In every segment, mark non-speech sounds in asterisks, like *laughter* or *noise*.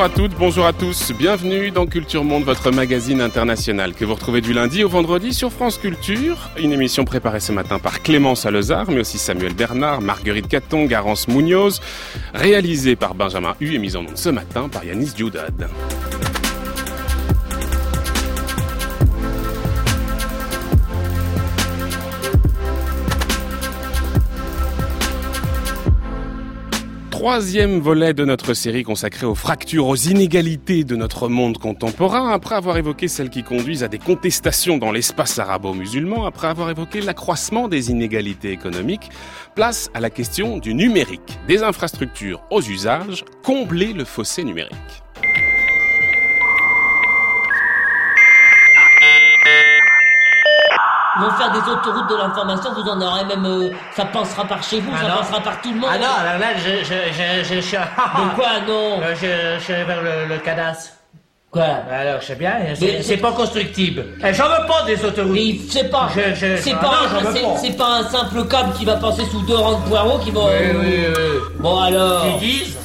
Bonjour à toutes, bonjour à tous, bienvenue dans Culture Monde, votre magazine international que vous retrouvez du lundi au vendredi sur France Culture. Une émission préparée ce matin par Clémence Alezard, mais aussi Samuel Bernard, Marguerite Caton, Garance Munoz, réalisée par Benjamin Hu et mise en onde ce matin par Yanis Dioudad. Troisième volet de notre série consacrée aux fractures, aux inégalités de notre monde contemporain, après avoir évoqué celles qui conduisent à des contestations dans l'espace arabo-musulman, après avoir évoqué l'accroissement des inégalités économiques, place à la question du numérique, des infrastructures aux usages, combler le fossé numérique. Vont faire des autoroutes de l'information, vous en aurez même, euh, ça passera par chez vous, Ah ça non. passera par tout le monde. Ah non, alors là, je, je, je, je, je, *laughs* De quoi, non *laughs* Euh, je, je suis allé vers le, le cadastre. Quoi Alors, je sais bien, Mais- c'est c'est pas constructible. Eh, J'en veux pas des autoroutes. Mais c'est pas, Je- je- c'est ah pas, c'est- pas. c'est pas un simple câble qui va passer sous deux rangs de poireaux qui vont. Oui, oui, oui. Bon alors. Ils disent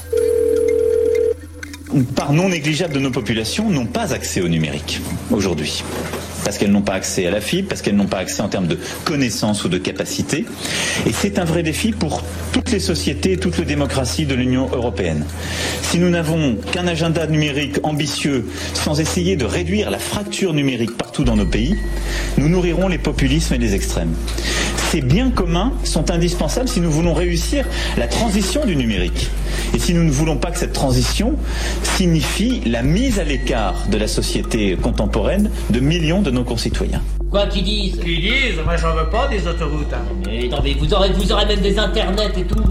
une part non négligeable de nos populations n'ont pas accès au numérique aujourd'hui. Parce qu'elles n'ont pas accès à la fibre, parce qu'elles n'ont pas accès en termes de connaissances ou de capacités. Et c'est un vrai défi pour toutes les sociétés et toute la démocratie de l'Union européenne. Si nous n'avons qu'un agenda numérique ambitieux sans essayer de réduire la fracture numérique partout dans nos pays, nous nourrirons les populismes et les extrêmes. Ces biens communs sont indispensables si nous voulons réussir la transition du numérique. Et si nous ne voulons pas que cette transition signifie la mise à l'écart de la société contemporaine de millions de nos concitoyens. Quoi qu'ils disent? Ils disent, moi j'en veux pas des autoroutes. hein. Mais non, mais vous aurez, vous aurez même des internets et tout.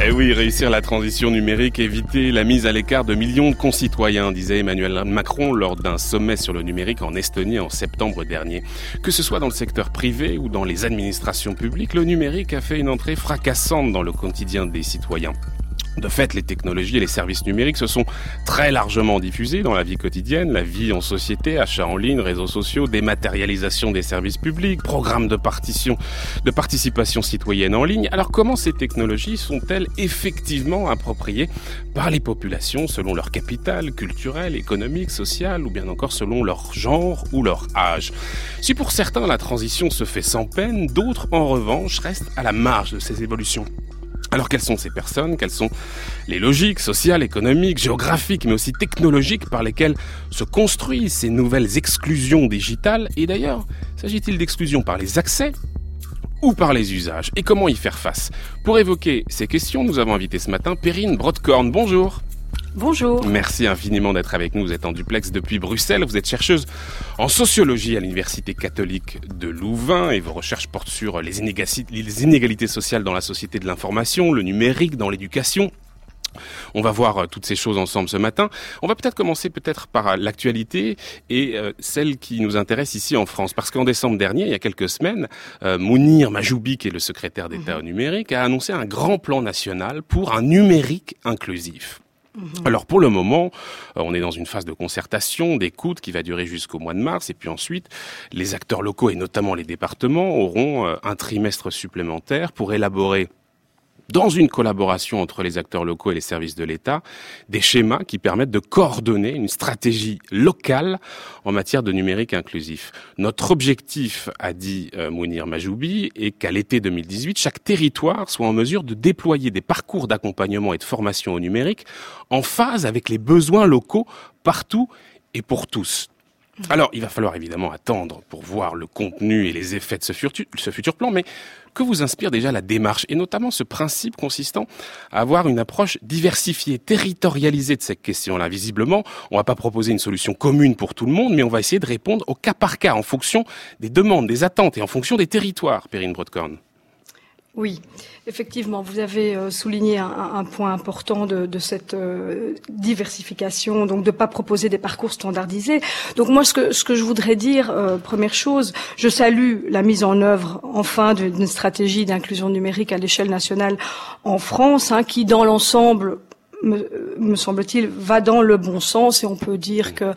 Eh oui, réussir la transition numérique, éviter la mise à l'écart de millions de concitoyens, disait Emmanuel Macron lors d'un sommet sur le numérique en Estonie en septembre dernier. Que ce soit dans le secteur privé ou dans les administrations publiques, le numérique a fait une entrée fracassante dans le quotidien des citoyens. De fait, les technologies et les services numériques se sont très largement diffusés dans la vie quotidienne, la vie en société, achats en ligne, réseaux sociaux, dématérialisation des services publics, programmes de, partition, de participation citoyenne en ligne. Alors comment ces technologies sont-elles effectivement appropriées par les populations selon leur capital culturel, économique, social ou bien encore selon leur genre ou leur âge? Si pour certains la transition se fait sans peine, d'autres en revanche restent à la marge de ces évolutions. Alors quelles sont ces personnes? Quelles sont les logiques sociales, économiques, géographiques, mais aussi technologiques par lesquelles se construisent ces nouvelles exclusions digitales? Et d'ailleurs, s'agit-il d'exclusion par les accès ou par les usages? Et comment y faire face? Pour évoquer ces questions, nous avons invité ce matin Perrine Brodkorn. Bonjour Bonjour. Merci infiniment d'être avec nous. Vous êtes en duplex depuis Bruxelles. Vous êtes chercheuse en sociologie à l'Université catholique de Louvain et vos recherches portent sur les inégalités, les inégalités sociales dans la société de l'information, le numérique, dans l'éducation. On va voir euh, toutes ces choses ensemble ce matin. On va peut-être commencer peut-être par euh, l'actualité et euh, celle qui nous intéresse ici en France. Parce qu'en décembre dernier, il y a quelques semaines, euh, Mounir Majoubi, qui est le secrétaire d'État au numérique, a annoncé un grand plan national pour un numérique inclusif. Alors pour le moment, euh, on est dans une phase de concertation, d'écoute qui va durer jusqu'au mois de mars, et puis ensuite, les acteurs locaux et notamment les départements auront euh, un trimestre supplémentaire pour élaborer dans une collaboration entre les acteurs locaux et les services de l'État, des schémas qui permettent de coordonner une stratégie locale en matière de numérique inclusif. Notre objectif, a dit euh, Mounir Majoubi, est qu'à l'été 2018, chaque territoire soit en mesure de déployer des parcours d'accompagnement et de formation au numérique en phase avec les besoins locaux partout et pour tous. Alors, il va falloir évidemment attendre pour voir le contenu et les effets de ce futur, ce futur plan, mais que vous inspire déjà la démarche et notamment ce principe consistant à avoir une approche diversifiée, territorialisée de cette question-là Visiblement, on va pas proposer une solution commune pour tout le monde, mais on va essayer de répondre au cas par cas en fonction des demandes, des attentes et en fonction des territoires, Perrine Brodkorn. Oui, effectivement, vous avez euh, souligné un, point important de, de cette euh, diversification, donc de ne pas proposer des parcours standardisés. Donc moi, ce que, ce que je voudrais dire, euh, première chose, je salue la mise en œuvre enfin d'une stratégie d'inclusion numérique à l'échelle nationale en France, hein, qui dans l'ensemble me, me semble-t-il, va dans le bon sens et on peut dire que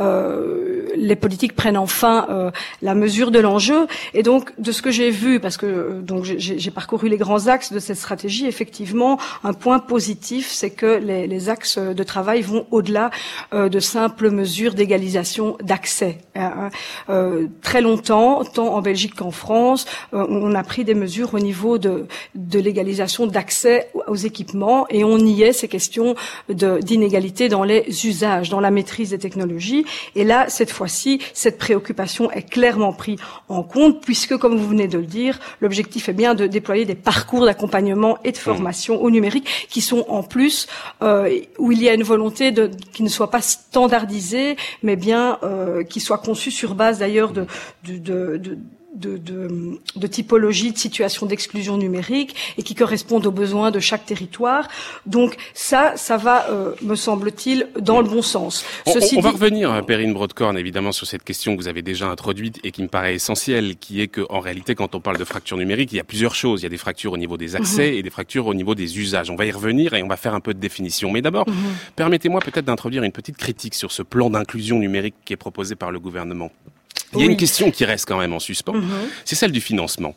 euh, les politiques prennent enfin euh, la mesure de l'enjeu. Et donc, de ce que j'ai vu, parce que euh, donc j'ai parcouru les grands axes de cette stratégie, effectivement, un point positif, c'est que les, les, axes de travail vont au-delà euh, de simples mesures d'égalisation d'accès. Hein, hein. très longtemps, tant en Belgique qu'en France, on a pris des mesures au niveau de, de l'égalisation d'accès aux équipements et on y est ces d'inégalité dans les usages, dans la maîtrise des technologies. Et là, cette fois-ci, cette préoccupation est clairement prise en compte, puisque, comme vous venez de le dire, l'objectif est bien de déployer des parcours d'accompagnement et de mmh. formation au numérique qui sont en plus euh, où il y a une volonté de qui ne soit pas standardisé, mais bien euh, qui soit conçu sur base d'ailleurs de, de, de de, de, de typologie de situation d'exclusion numérique et qui correspondent aux besoins de chaque territoire. Donc ça, ça va, euh, me semble-t-il, dans le bon sens. On, on va revenir, Perrine Broadcorn, évidemment, sur cette question que vous avez déjà introduite et qui me paraît essentielle, qui est qu'en réalité, quand on parle de fracture numérique, il y a plusieurs choses. Il y a des fractures au niveau des accès mhm. et des fractures au niveau des usages. On va y revenir et on va faire un peu de définition. Mais d'abord, mhm. permettez-moi peut-être d'introduire une petite critique sur ce plan d'inclusion numérique qui est proposé par le gouvernement. Il y a une question qui reste quand même en suspens, mhm. c'est celle du financement.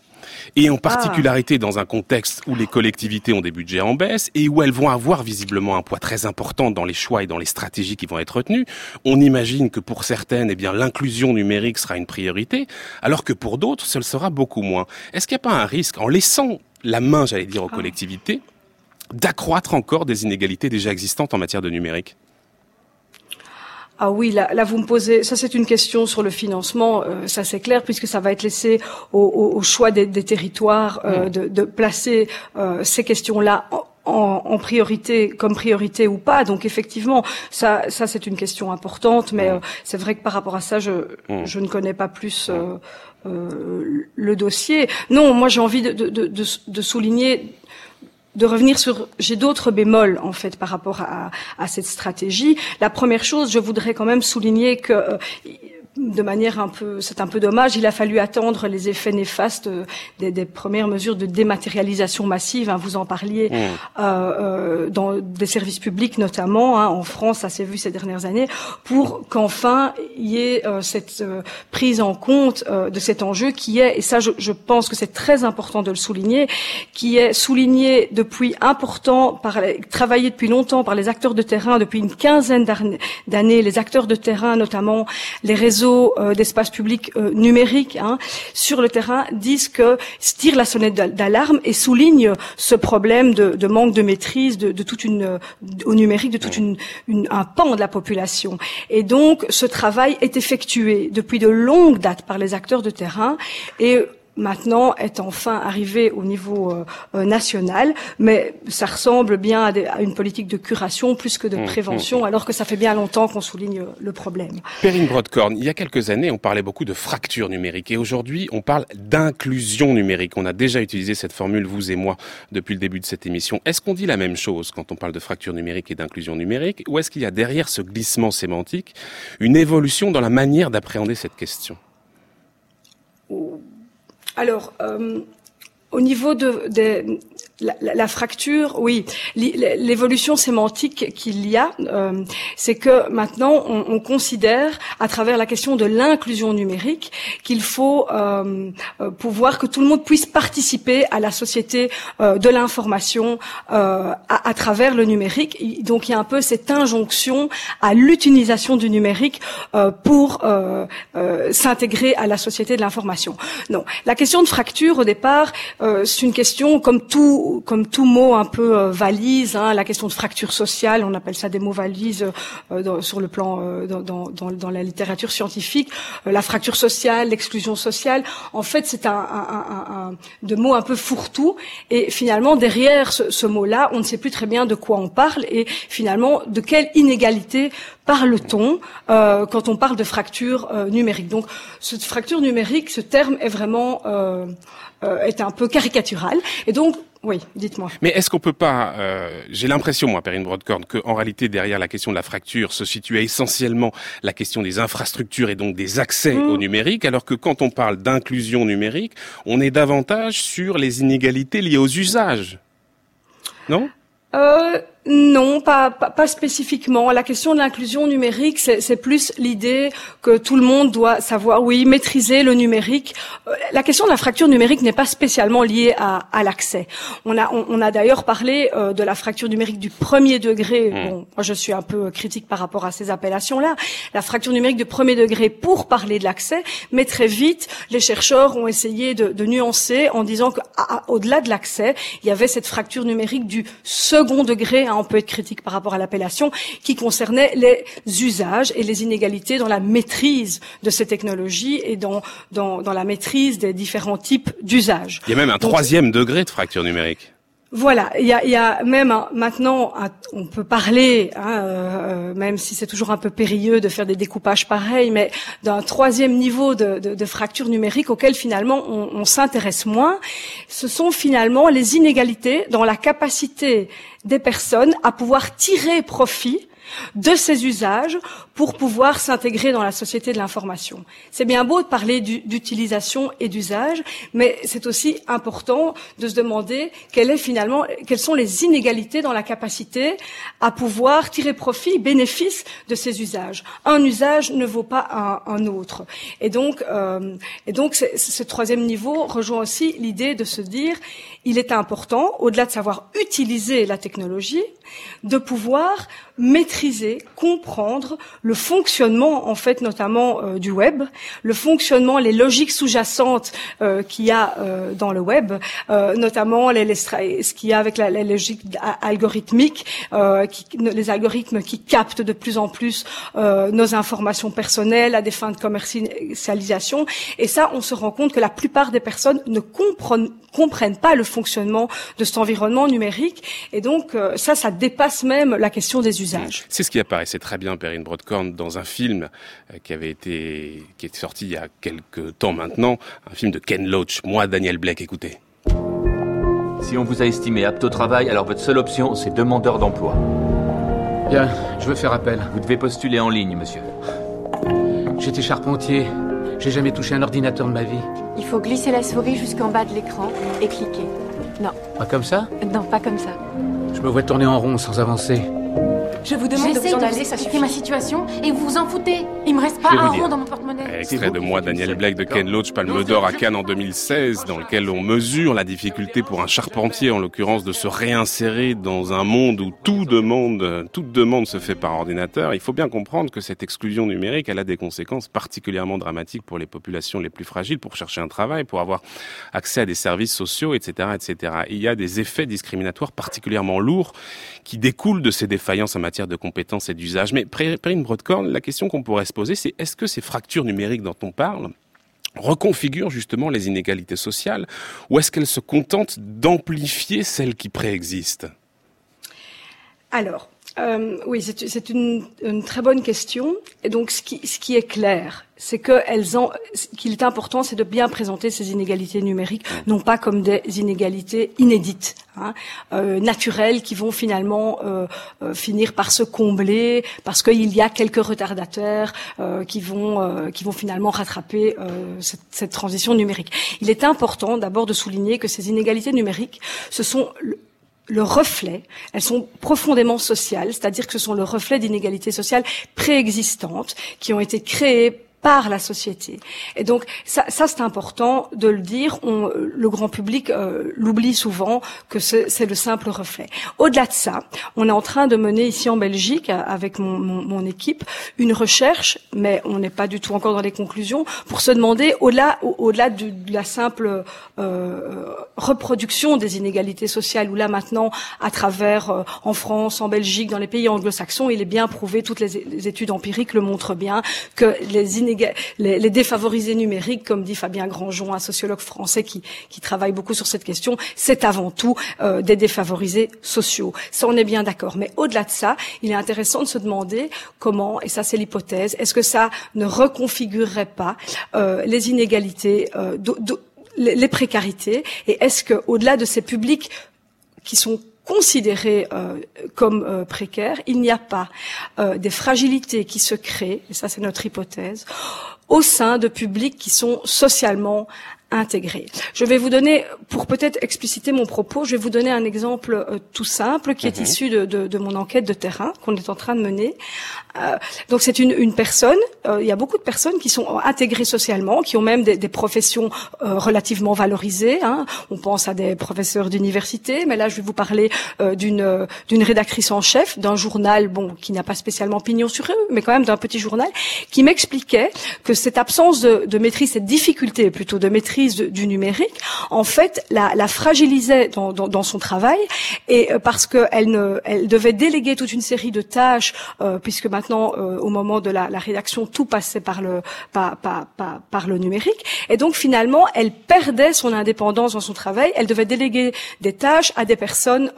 Et en particularité dans un contexte où les collectivités ont des budgets en baisse et où elles vont avoir visiblement un poids très important dans les choix et dans les stratégies qui vont être retenues, on imagine que pour certaines, eh bien, l'inclusion numérique sera une priorité, alors que pour d'autres, ce le sera beaucoup moins. Est-ce qu'il n'y a pas un risque, en laissant la main, j'allais dire, aux ah. collectivités, d'accroître encore des inégalités déjà existantes en matière de numérique? Ah oui, là, là, vous me posez, ça c'est une question sur le financement, euh, ça c'est clair, puisque ça va être laissé au, au, au choix des, des territoires euh, de, de, placer euh, ces questions-là en, en, priorité, comme priorité ou pas. Donc effectivement, ça, ça c'est une question importante, mais c'est vrai que par rapport à ça, je, je ne connais pas plus le dossier. Non, moi j'ai envie de, de, de, de souligner de revenir sur, j'ai d'autres bémols en fait par rapport à, à, cette stratégie. La première chose, je voudrais quand même souligner que euh, de manière un peu, c'est un peu dommage, il a fallu attendre les effets néfastes euh, des, des premières mesures de dématérialisation massive. Hein, vous en parliez mmh. euh, euh, dans des services publics notamment hein, en France, ça s'est vu ces dernières années, pour qu'enfin il y ait euh, cette euh, prise en compte de cet enjeu qui est, et ça je, je pense que c'est très important de le souligner, qui est souligné depuis important, par travaillé depuis longtemps par les acteurs de terrain depuis une quinzaine d'années, les acteurs de terrain notamment les réseaux euh, d'espace public euh, numérique hein, sur le terrain disent que tirent la sonnette d'alarme et soulignent ce problème de, manque de maîtrise de, toute une au numérique de toute une, un pan de la population. Et donc ce travail est effectué depuis de longues dates par les acteurs de terrain et maintenant est enfin arrivé au niveau euh, euh, national, mais ça ressemble bien à, une politique de curation plus que de mmh, prévention, mmh. alors que ça fait bien longtemps qu'on souligne le problème. Perrine Broadcorn, il y a quelques années, on parlait beaucoup de fracture numérique, et aujourd'hui, on parle d'inclusion numérique. On a déjà utilisé cette formule, vous et moi, depuis le début de cette émission. Est-ce qu'on dit la même chose quand on parle de fracture numérique et d'inclusion numérique, ou est-ce qu'il y a derrière ce glissement sémantique une évolution dans la manière d'appréhender cette question? Alors, euh, au niveau de, de la, fracture, oui, l'évolution sémantique qu'il y a, euh, c'est que maintenant on, on, considère, à travers la question de l'inclusion numérique, qu'il faut euh, euh, pouvoir que tout le monde puisse participer à la société euh, de l'information à, à, travers le numérique. Donc il y a un peu cette injonction à l'utilisation du numérique pour s'intégrer à la société de l'information. Non, la question de fracture au départ, c'est une question comme tout comme tout mot un peu euh, valise, hein, la question de fracture sociale, on appelle ça des mots valises euh, sur le plan euh, dans, dans, dans, la littérature scientifique, la fracture sociale, l'exclusion sociale. En fait, c'est un, un, un, de mots un peu fourre-tout. Et finalement, derrière ce, ce mot-là, on ne sait plus très bien de quoi on parle et finalement de quelle inégalité parle-t-on euh, quand on parle de fracture euh, numérique. Donc, cette fracture numérique, ce terme est vraiment euh, est un peu caricatural. Et donc, oui, dites-moi. Mais est-ce qu'on peut pas euh, J'ai l'impression, moi, Perrine Broadcorn, qu'en réalité, derrière la question de la fracture, se situait essentiellement la question des infrastructures et donc des accès mmh. au numérique, alors que quand on parle d'inclusion numérique, on est davantage sur les inégalités liées aux usages. Non? Euh, Non, pas, pas, spécifiquement. La question de l'inclusion numérique, c'est plus l'idée que tout le monde doit savoir, oui, maîtriser le numérique. Euh, la question de la fracture numérique n'est pas spécialement liée à, à l'accès. On a, on, a d'ailleurs parlé euh, de la fracture numérique du premier degré. Mmh. Bon, moi, je suis un peu critique par rapport à ces appellations-là. La fracture numérique du premier degré pour parler de l'accès, mais très vite, les chercheurs ont essayé de, de nuancer en disant qu'au-delà de l'accès, il y avait cette fracture numérique du second degré on peut être critique par rapport à l'appellation, qui concernait les usages et les inégalités dans la maîtrise de ces technologies et dans, dans, dans la maîtrise des différents types d'usages. Il y a même un troisième degré de fracture numérique. Voilà, il y a, même maintenant, on peut parler, hein, euh, même si c'est toujours un peu périlleux de faire des découpages pareils, mais d'un troisième niveau de, de, de, fracture numérique auquel finalement on s'intéresse moins. Ce sont finalement les inégalités dans la capacité des personnes à pouvoir tirer profit de ces usages pour pouvoir s'intégrer dans la société de l'information. C'est bien beau de parler d'utilisation et d'usage, mais c'est aussi important de se demander est finalement, quelles sont les inégalités dans la capacité à pouvoir tirer profit, bénéfice de ces usages. Un usage ne vaut pas un, autre. Et donc, euh, et donc ce troisième niveau rejoint aussi l'idée de se dire, il est important, au-delà de savoir utiliser la technologie, de pouvoir maîtriser, comprendre le fonctionnement en fait notamment euh, du web, le fonctionnement, les logiques sous-jacentes euh, qu'il y a euh, dans le web, notamment les, les, ce qu'il y a avec la, la logique algorithmique, qui, les algorithmes qui captent de plus en plus nos informations personnelles à des fins de commercialisation. Et ça, on se rend compte que la plupart des personnes ne comprennent, comprennent pas le fonctionnement de cet environnement numérique. Et donc ça, ça dépasse même la question des usages. C'est ce qui apparaissait très bien, Perrine Broadcorn, dans un film euh, qui avait été, qui est sorti il y a quelques temps maintenant, un film de Ken Loach, moi Daniel Blake, écoutez. Si on vous a estimé apte au travail, alors votre seule option, c'est demandeur d'emploi. Bien, je veux faire appel. Vous devez postuler en ligne, monsieur. J'étais charpentier. J'ai jamais touché un ordinateur de ma vie. Il faut glisser la souris jusqu'en bas de l'écran et cliquer. Non. Pas comme ça? Non, pas comme ça. Je me vois tourner en rond sans avancer. Je vous demande de vous en aller, ça suffit. ma situation et vous vous en foutez. Il me reste pas un rond dans mon porte-monnaie. Extrait de moi, Daniel Blake de Ken Loach, Palme d'Or à Cannes en 2016, dans lequel on mesure la difficulté pour un charpentier, en l'occurrence, de se réinsérer dans un monde où tout demande, toute demande se fait par ordinateur. Il faut bien comprendre que cette exclusion numérique, elle a des conséquences particulièrement dramatiques pour les populations les plus fragiles, pour chercher un travail, pour avoir accès à des services sociaux, etc., etc. il y a des effets discriminatoires particulièrement lourds qui découlent de ces défaillances en matière de compétences et d'usage. Mais Perrine Broadcorn, la question qu'on pourrait se poser, c'est est-ce que ces fractures numériques dont on parle reconfigurent justement les inégalités sociales ou est-ce qu'elles se contentent d'amplifier celles qui préexistent? Alors, euh, oui, c'est une, très bonne question. Et donc, ce qui est clair, c'est qu'il est important, c'est de bien présenter ces inégalités numériques, non pas comme des inégalités inédites, hein, euh, naturelles, qui vont finalement euh, euh, finir par se combler parce qu'il y a quelques retardataires euh, qui vont euh, qui vont finalement rattraper cette, cette, transition numérique. Il est important d'abord de souligner que ces inégalités numériques, ce sont le reflet, elles sont profondément sociales, c'est-à-dire que ce sont le reflet d'inégalités sociales préexistantes qui ont été créées par la société. Et donc ça, ça c'est important de le dire. On, le grand public euh, l'oublie souvent que c'est le simple reflet. Au-delà de ça, on est en train de mener ici en Belgique avec mon, mon, mon équipe une recherche, mais on n'est pas du tout encore dans les conclusions, pour se demander au-delà au-delà de, la simple euh, reproduction des inégalités sociales, où là maintenant, à travers euh, en France, en Belgique, dans les pays anglo-saxons, il est bien prouvé, toutes les, les études empiriques le montrent bien, que les inégalités les, défavorisés numériques, comme dit Fabien Grandjean, un sociologue français qui, travaille beaucoup sur cette question, c'est avant tout euh, des défavorisés sociaux. Ça, on est bien d'accord. Mais au-delà de ça, il est intéressant de se demander comment, et ça c'est l'hypothèse, est-ce que ça ne reconfigurerait pas euh, les inégalités, euh, les précarités, et est-ce que, au-delà de ces publics qui sont considérés euh, comme euh, précaires, il n'y a pas euh, des fragilités qui se créent, et ça c'est notre hypothèse, au sein de publics qui sont socialement intégré. Je vais vous donner, pour peut-être expliciter mon propos, je vais vous donner un exemple euh, tout simple qui est mhm. issu de, de, de, mon enquête de terrain qu'on est en train de mener. Euh, donc c'est une, une, personne, euh, il y a beaucoup de personnes qui sont intégrées socialement, qui ont même des, des professions euh, relativement valorisées. Hein. On pense à des professeurs d'université, mais là je vais vous parler d'une d'une rédactrice en chef d'un journal, bon, qui n'a pas spécialement pignon sur eux, mais quand même d'un petit journal, qui m'expliquait que cette absence de, de maîtrise, cette difficulté plutôt de maîtrise du numérique, en fait, la, la fragilisait dans, dans, dans, son travail, et euh, parce qu'elle ne, elle devait déléguer toute une série de tâches, euh, puisque maintenant, euh, au moment de la, la, rédaction, tout passait par le par, par, par, le numérique, et donc finalement, elle perdait son indépendance dans son travail. Elle devait déléguer des tâches à des personnes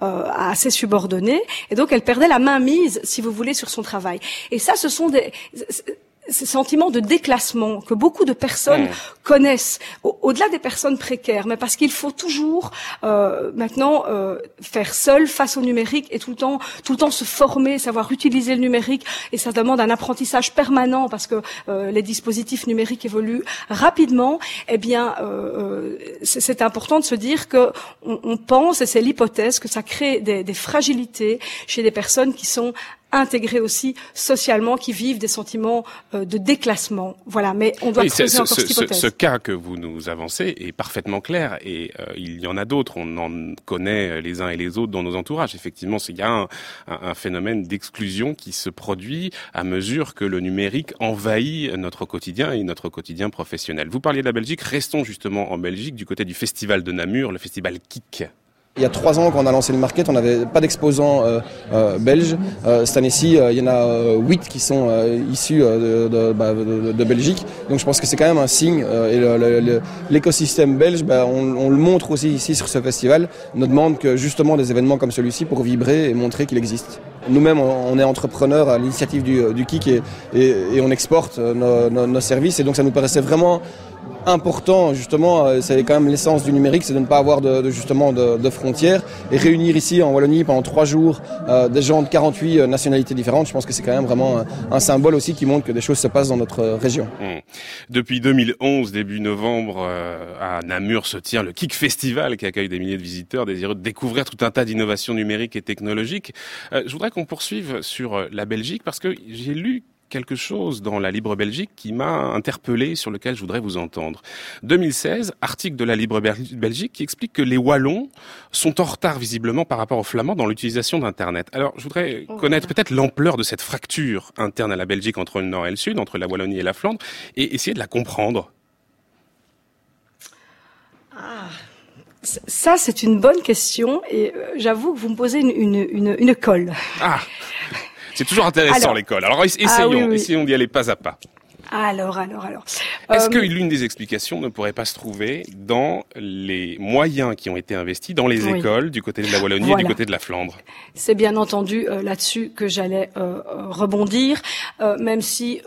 assez subordonnées, et donc elle perdait la main mise, si vous voulez, sur son travail. Et ça, ce sont des ce sentiment de déclassement que beaucoup de personnes connaissent, au-delà des personnes précaires, mais parce qu'il faut toujours euh, maintenant euh, faire seul face au numérique et tout le temps, tout le temps se former, savoir utiliser le numérique, et ça demande un apprentissage permanent parce que euh, les dispositifs numériques évoluent rapidement. Eh bien, euh, euh, c'est important de se dire que on, on pense, et c'est l'hypothèse, que ça crée des, des fragilités chez des personnes qui sont intégrés aussi socialement, qui vivent des sentiments euh, de déclassement. Voilà, mais on doit creuser encore ce, cette Ce, cas que vous nous avancez est parfaitement clair et euh, il y en a d'autres. On en connaît les uns et les autres dans nos entourages. Effectivement, il y a un, un phénomène d'exclusion qui se produit à mesure que le numérique envahit notre quotidien et notre quotidien professionnel. Vous parliez de la Belgique, restons justement en Belgique du côté du festival de Namur, le festival KIK. Il y a trois ans, quand on a lancé le market, on n'avait pas d'exposants euh, euh, belges. Euh, cette année-ci, il y en a huit qui sont issus bah, de, Belgique. Donc je pense que c'est quand même un signe. et l'écosystème belge, bah, on, le montre aussi ici sur ce festival, nous demande que justement des événements comme celui-ci pour vibrer et montrer qu'il existe. Nous-mêmes, on est entrepreneurs à l'initiative du, du KIC et, on exporte nos, nos services. Et donc ça nous paraissait vraiment important justement, euh, c'est quand même l'essence du numérique, c'est de ne pas avoir de, de justement de, de, frontières et réunir ici en Wallonie pendant trois jours euh, des gens de 48 euh, nationalités différentes. Je pense que c'est quand même vraiment un, un, symbole aussi qui montre que des choses se passent dans notre région. Mmh. Depuis 2011, début novembre, euh, à Namur se tient le Kik Festival qui accueille des milliers de visiteurs désireux de découvrir tout un tas d'innovations numériques et technologiques. Euh, je voudrais qu'on poursuive sur la Belgique parce que j'ai lu quelque chose dans la Libre Belgique qui m'a interpellé, sur lequel je voudrais vous entendre. 2016, article de la Libre Belgique qui explique que les Wallons sont en retard visiblement par rapport aux Flamands dans l'utilisation d'Internet. Alors, je voudrais oh, connaître peut-être l'ampleur de cette fracture interne à la Belgique entre le Nord et le Sud, entre la Wallonie et la Flandre, et essayer de la comprendre. Ah. Ça, c'est une bonne question et euh, j'avoue que vous me posez une, une, une, une colle. Ah *laughs* c'est toujours intéressant l'école. Alors essayons, ah, oui, oui. essayons d'y aller pas à pas. Alors, alors, alors. Est-ce euh, que l'une des explications ne pourrait pas se trouver dans les moyens qui ont été investis dans les oui. écoles du côté de la Wallonie voilà. et du côté de la Flandre? C'est bien entendu euh, là-dessus que j'allais euh, rebondir, même si.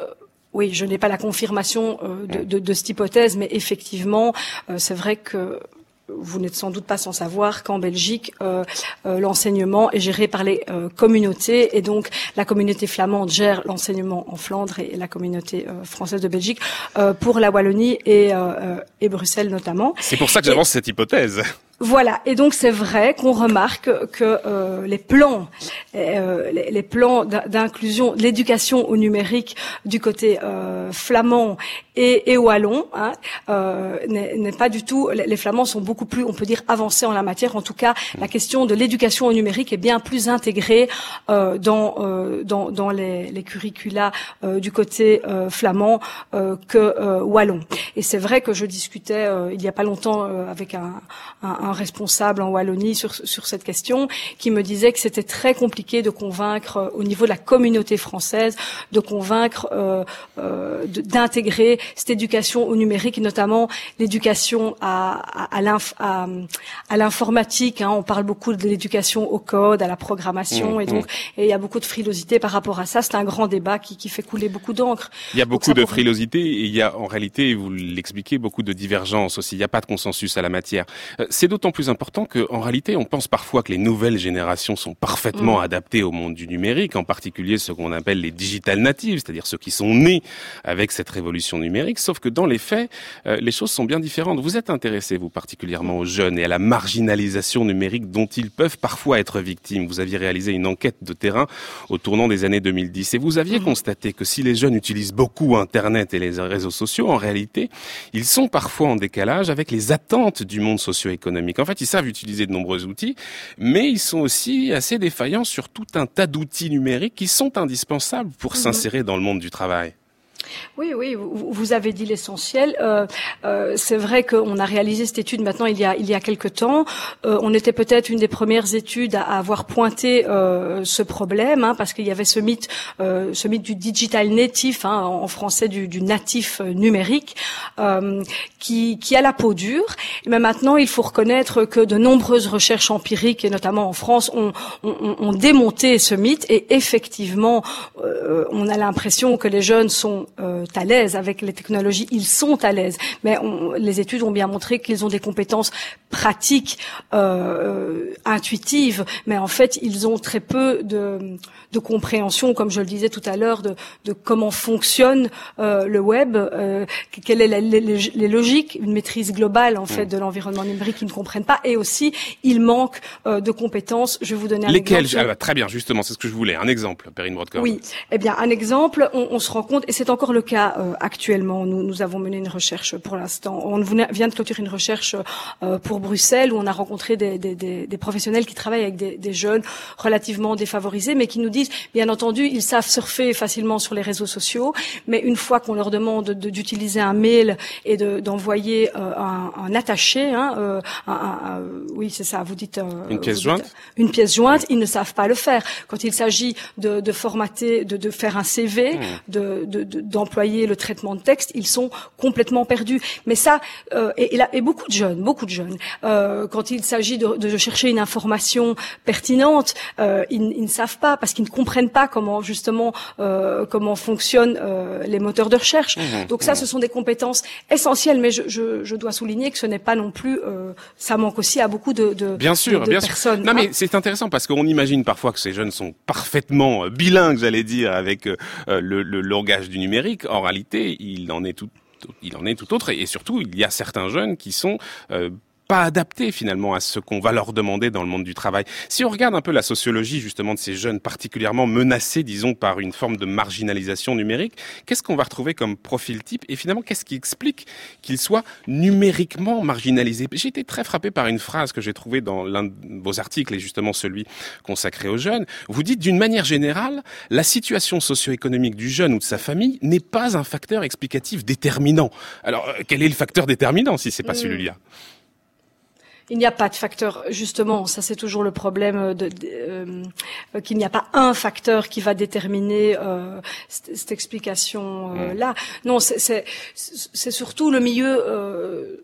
oui, je n'ai pas la confirmation de, de, de, cette hypothèse, mais effectivement, c'est vrai que vous n'êtes sans doute pas sans savoir qu'en Belgique, euh, euh, l'enseignement est géré par les euh, communautés et donc la communauté flamande gère l'enseignement en Flandre et la communauté euh, française de Belgique euh, pour la Wallonie et, et Bruxelles notamment. C'est pour ça que j'avance cette hypothèse. Voilà, et donc c'est vrai qu'on remarque que euh, les plans, euh, les, les, plans d'inclusion, l'éducation au numérique du côté euh, flamand et, et wallon hein, euh, n'est pas du tout. Les flamands sont beaucoup plus, on peut dire, avancés en la matière. En tout cas, la question de l'éducation au numérique est bien plus intégrée euh, dans, euh, dans, dans les, les curricula du côté flamand que wallon. Et c'est vrai que je discutais il y a pas longtemps avec un, un un responsable en Wallonie sur, sur cette question qui me disait que c'était très compliqué de convaincre euh, au niveau de la communauté française, de convaincre, euh, euh, d'intégrer cette éducation au numérique, notamment l'éducation à, à, à l'informatique. Hein. On parle beaucoup de l'éducation au code, à la programmation, mmh, et donc mmh. et il y a beaucoup de frilosité par rapport à ça. C'est un grand débat qui, qui fait couler beaucoup d'encre. Il y a beaucoup de pourrait... frilosité et il y a en réalité, vous l'expliquez, beaucoup de divergences aussi. Il n'y a pas de consensus à la matière. Euh, c'est d'autant plus important qu'en réalité, on pense parfois que les nouvelles générations sont parfaitement mmh. adaptées au monde du numérique, en particulier ce qu'on appelle les digital natives, c'est-à-dire ceux qui sont nés avec cette révolution numérique numérique, sauf que dans les faits, euh, les choses sont bien différentes. Vous êtes intéressé, vous particulièrement aux jeunes et à la marginalisation numérique dont ils peuvent parfois être victimes. Vous aviez réalisé une enquête de terrain au tournant des années 2010 et vous aviez mhm. constaté que si les jeunes utilisent beaucoup Internet et les réseaux sociaux, en réalité, ils sont parfois en décalage avec les attentes du monde socio-économique. En fait, ils savent utiliser de nombreux outils, mais ils sont aussi assez défaillants sur tout un tas d'outils numériques qui sont indispensables pour mhm. s'insérer dans le monde du travail. Oui, oui, vous, avez dit l'essentiel. Euh, euh, c'est vrai qu'on a réalisé cette étude maintenant il y a il y a quelque temps. Euh, on était peut-être une des premières études à, avoir pointé ce problème, hein, parce qu'il y avait ce mythe, ce mythe du digital natif, hein, en français du, natif numérique, qui, a la peau dure. Mais maintenant, il faut reconnaître que de nombreuses recherches empiriques, et notamment en France, ont, ont, ont démonté ce mythe. Et effectivement, on a l'impression que les jeunes sont euh, à l'aise avec les technologies, ils sont à l'aise. Mais les études ont bien montré qu'ils ont des compétences pratiques, euh, intuitives, mais en fait, ils ont très peu de, de compréhension, comme je le disais tout à l'heure, de, de, comment fonctionne euh, le web, euh, quelles sont les, les, logiques, une maîtrise globale en fait mm. de l'environnement numérique qu'ils ne comprennent pas, et aussi il manque euh, de compétences. Je vais vous donner un Lesquelles exemple. Ah bah, très bien, justement, c'est ce que je voulais. Un exemple, Perrine Brodkov. Oui, eh bien, un exemple, on, on se rend compte, et c'est encore le cas euh, actuellement. Nous, nous avons mené une recherche pour l'instant. On vient de clôturer une recherche euh, pour Bruxelles où on a rencontré des, des, des, des professionnels qui travaillent avec des, jeunes relativement défavorisés, mais qui nous disent, bien entendu, ils savent surfer facilement sur les réseaux sociaux, mais une fois qu'on leur demande d'utiliser un mail et d'envoyer euh, un, un, attaché, hein, un, oui, c'est ça, vous dites une pièce jointe, une pièce jointe, ils ne savent pas le faire. Quand il s'agit de, de, formater, de, de faire un CV, mmh. de, de, d'employer le traitement de texte, ils sont complètement perdus. Mais ça, euh, et, et, beaucoup de jeunes, beaucoup de jeunes, euh, quand il s'agit de, de, chercher une information pertinente, euh, ils, ils, ne savent pas parce qu'ils ne comprennent pas comment justement euh, comment fonctionnent euh, les moteurs de recherche. Mmh, Donc ça, mmh. ce sont des compétences essentielles. Mais je, je, je dois souligner que ce n'est pas non plus, euh, ça manque aussi à beaucoup de, de bien sûr, de, bien personnes. Sûr. Non, mais c'est intéressant parce qu'on imagine parfois que ces jeunes sont parfaitement bilingues, j'allais dire, avec le, le langage du numérique en réalité, il en est tout autre. Et surtout il y a certains jeunes qui sont euh, pas adaptés finalement à ce qu'on va leur demander dans le monde du travail. Si on regarde un peu la sociologie justement de ces jeunes particulièrement menacés, disons, par une forme de marginalisation numérique, qu'est-ce qu'on va retrouver comme profil type et finalement qu'est-ce qui explique qu'ils soient numériquement marginalisés? J'ai été très frappé par une phrase que j'ai trouvée dans l'un de vos articles et justement celui consacré aux jeunes. Vous dites d'une manière générale, la situation socio-économique du jeune ou de sa famille n'est pas un facteur explicatif déterminant. Alors euh, quel est le facteur déterminant si c'est pas mmh. celui-là? Il n'y a pas de facteur, justement, ça c'est toujours le problème de, euh, qu'il n'y a pas un facteur qui va déterminer euh, cette, cette explication-là. Euh, non, c'est surtout le milieu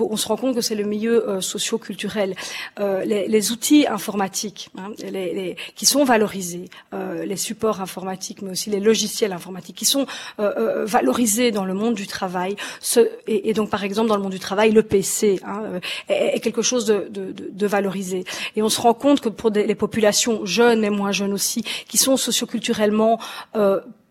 on se rend compte que c'est le milieu euh, socio-culturel. Euh, les, les, outils informatiques hein, les, les, qui sont valorisés, euh, les supports informatiques, mais aussi les logiciels informatiques qui sont euh, euh, valorisés dans le monde du travail. Ce, et, et, donc, par exemple, dans le monde du travail, le PC hein, est, est, quelque chose de, de, de, valorisé. Et on se rend compte que pour des, les populations jeunes, mais moins jeunes aussi, qui sont socio-culturellement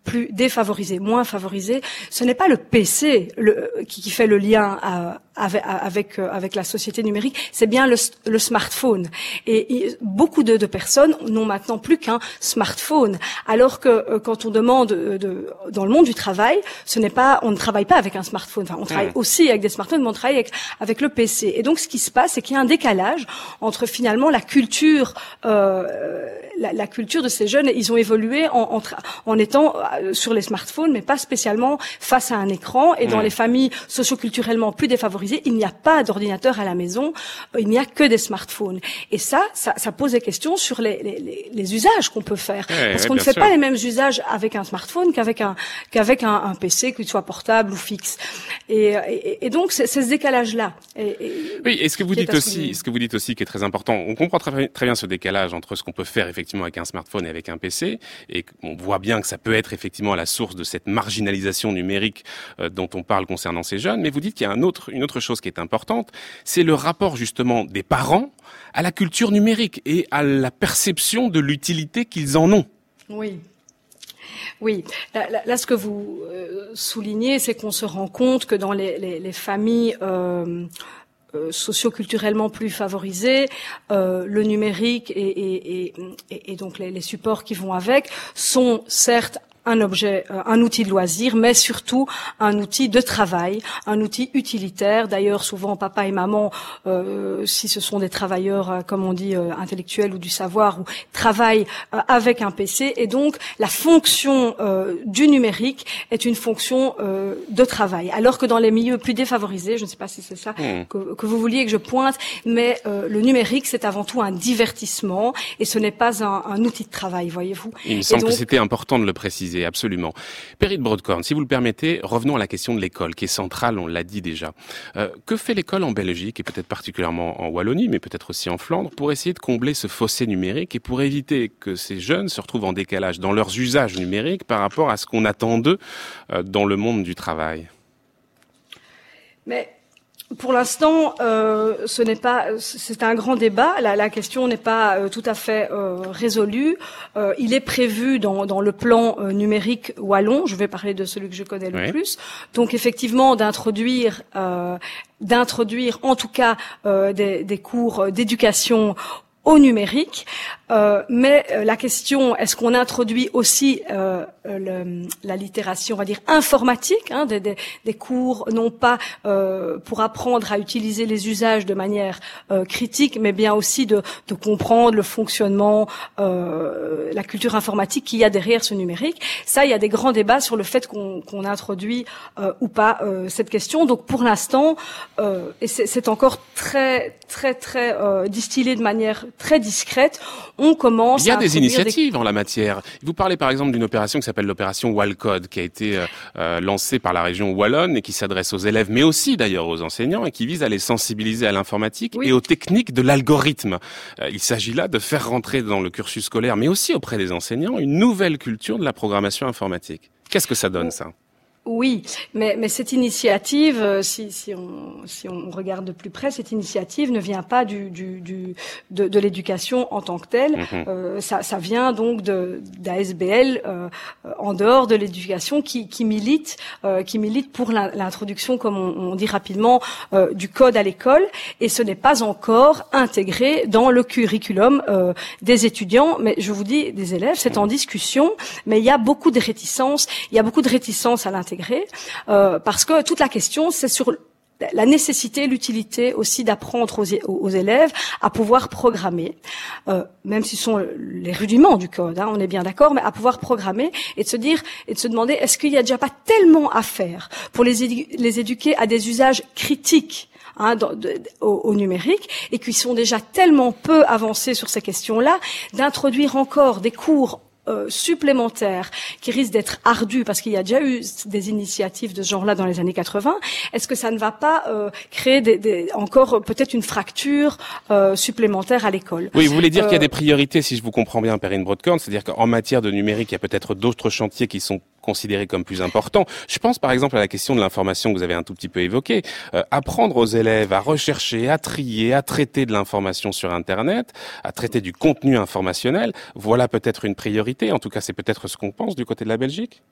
plus défavorisés, moins favorisés, ce n'est pas le PC le, qui, qui, fait le lien à, avec, avec, euh, avec, la société numérique, c'est bien le, le, smartphone. Et, beaucoup de, de personnes n'ont maintenant plus qu'un smartphone, alors que euh, quand on demande euh, de, dans le monde du travail, ce n'est pas, on ne travaille pas avec un smartphone. Enfin, on travaille aussi avec des smartphones, mais on travaille avec, avec, le PC. Et donc, ce qui se passe, c'est qu'il y a un décalage entre finalement la culture, euh, la, la, culture de ces jeunes. Ils ont évolué en, en, en étant sur les smartphones, mais pas spécialement face à un écran. Et dans les familles socioculturellement plus défavorisées il n'y a pas d'ordinateur à la maison, il n'y a que des smartphones. Et ça, ça, ça pose des questions sur les, les, les usages qu'on peut faire. Parce qu'on ne fait pas les mêmes usages avec un smartphone qu'avec un, qu'avec un, un, PC, qu'il soit portable ou fixe. Et, et, et donc, c'est ce décalage-là. oui, et ce que vous dites aussi, ce que vous dites aussi qui est très important, on comprend très, très bien ce décalage entre ce qu'on peut faire effectivement avec un smartphone et avec un PC, et on voit bien que ça peut être effectivement à la source de cette marginalisation numérique euh, dont on parle concernant ces jeunes, mais vous dites qu'il y a un autre, une autre chose qui est importante, c'est le rapport justement des parents à la culture numérique et à la perception de l'utilité qu'ils en ont. Oui. Oui, là, ce que vous euh, soulignez, c'est qu'on se rend compte que dans les, les, les familles euh, euh, socioculturellement plus favorisées, euh, le numérique et, donc les, supports qui vont avec sont certes un objet, euh, un outil de loisir, mais surtout un outil de travail, un outil utilitaire. D'ailleurs, souvent papa et maman, euh, si ce sont des travailleurs, euh, comme on dit, euh, intellectuels ou du savoir, ou travaillent euh, avec un PC. Et donc, la fonction euh, du numérique est une fonction de travail. Alors que dans les milieux plus défavorisés, je ne sais pas si c'est ça mmh. que, que, vous vouliez que je pointe, mais le numérique, c'est avant tout un divertissement et ce n'est pas un, un, outil de travail, voyez-vous. Il me semble donc, que c'était important de le préciser absolument. Périte Broadcorn, si vous le permettez, revenons à la question de l'école, qui est centrale, on l'a dit déjà. Euh, que fait l'école en Belgique, et peut-être particulièrement en Wallonie, mais peut-être aussi en Flandre, pour essayer de combler ce fossé numérique et pour éviter que ces jeunes se retrouvent en décalage dans leurs usages numériques par rapport à ce qu'on attend d'eux euh, dans le monde du travail? Pour l'instant, euh, ce n'est pas. C'est un grand débat. La, la question n'est pas euh, tout à fait euh, résolue. Euh, il est prévu dans, dans le plan euh, numérique wallon. Je vais parler de celui que je connais le oui. plus. Donc effectivement, d'introduire, euh, d'introduire en tout cas des, des cours d'éducation au numérique. Euh, mais euh, la question, est-ce qu'on introduit aussi euh, le, la littératie, on va dire informatique, hein, des, des, des, cours non pas euh, pour apprendre à utiliser les usages de manière euh, critique, mais bien aussi de, de comprendre le fonctionnement, la culture informatique qu'il y a derrière ce numérique. Ça, il y a des grands débats sur le fait qu'on qu introduit ou pas cette question. Donc pour l'instant, et c'est encore très très très distillé de manière très discrète on commence. Il y a des initiatives des... en la matière. Vous parlez par exemple d'une opération qui s'appelle l'opération Wallcode, qui a été euh, euh, lancée par la région wallonne et qui s'adresse aux élèves, mais aussi d'ailleurs aux enseignants, et qui vise à les sensibiliser à l'informatique oui. et aux techniques de l'algorithme. Euh, il s'agit là de faire rentrer dans le cursus scolaire, mais aussi auprès des enseignants, une nouvelle culture de la programmation informatique. Qu'est-ce que ça donne ça? Oui, mais, mais cette initiative, euh, si, si, on, si on regarde de plus près, cette initiative ne vient pas du, du, du de, de l'éducation en tant que telle. Mmh. Euh, ça, ça, vient donc d'ASBL euh, en dehors de l'éducation qui, qui milite, euh, qui milite pour l'introduction, comme on, on, dit rapidement, euh, du code à l'école. Et ce n'est pas encore intégré dans le curriculum euh, des étudiants, mais je vous dis des élèves. C'est en discussion, mais il y a beaucoup de réticences. Il y a beaucoup de réticences à euh, parce que toute la question, c'est sur la nécessité, l'utilité aussi d'apprendre aux, élèves à pouvoir programmer, euh, même si ce sont les rudiments du code, hein, on est bien d'accord, mais à pouvoir programmer et de se dire et de se demander est-ce qu'il n'y a déjà pas tellement à faire pour les, édu les éduquer à des usages critiques Hein, au, au, numérique et qui sont déjà tellement peu avancés sur ces questions-là, d'introduire encore des cours euh, supplémentaires qui risquent d'être ardus parce qu'il y a déjà eu des initiatives de ce genre-là dans les années 80, est-ce que ça ne va pas euh, créer des, des, encore peut-être une fracture euh, supplémentaire à l'école? Oui, vous voulez dire qu'il y a des priorités, si je vous comprends bien, Perrine Broadcorn, c'est-à-dire qu'en matière de numérique, il y a peut-être d'autres chantiers qui sont considérés comme plus importants. Je pense par exemple à la question de l'information que vous avez un tout petit peu évoquée. Euh, apprendre aux élèves à rechercher, à trier, à traiter de l'information sur Internet, à traiter du contenu informationnel, voilà peut-être une priorité. En tout cas, c'est peut-être ce qu'on pense du côté de la Belgique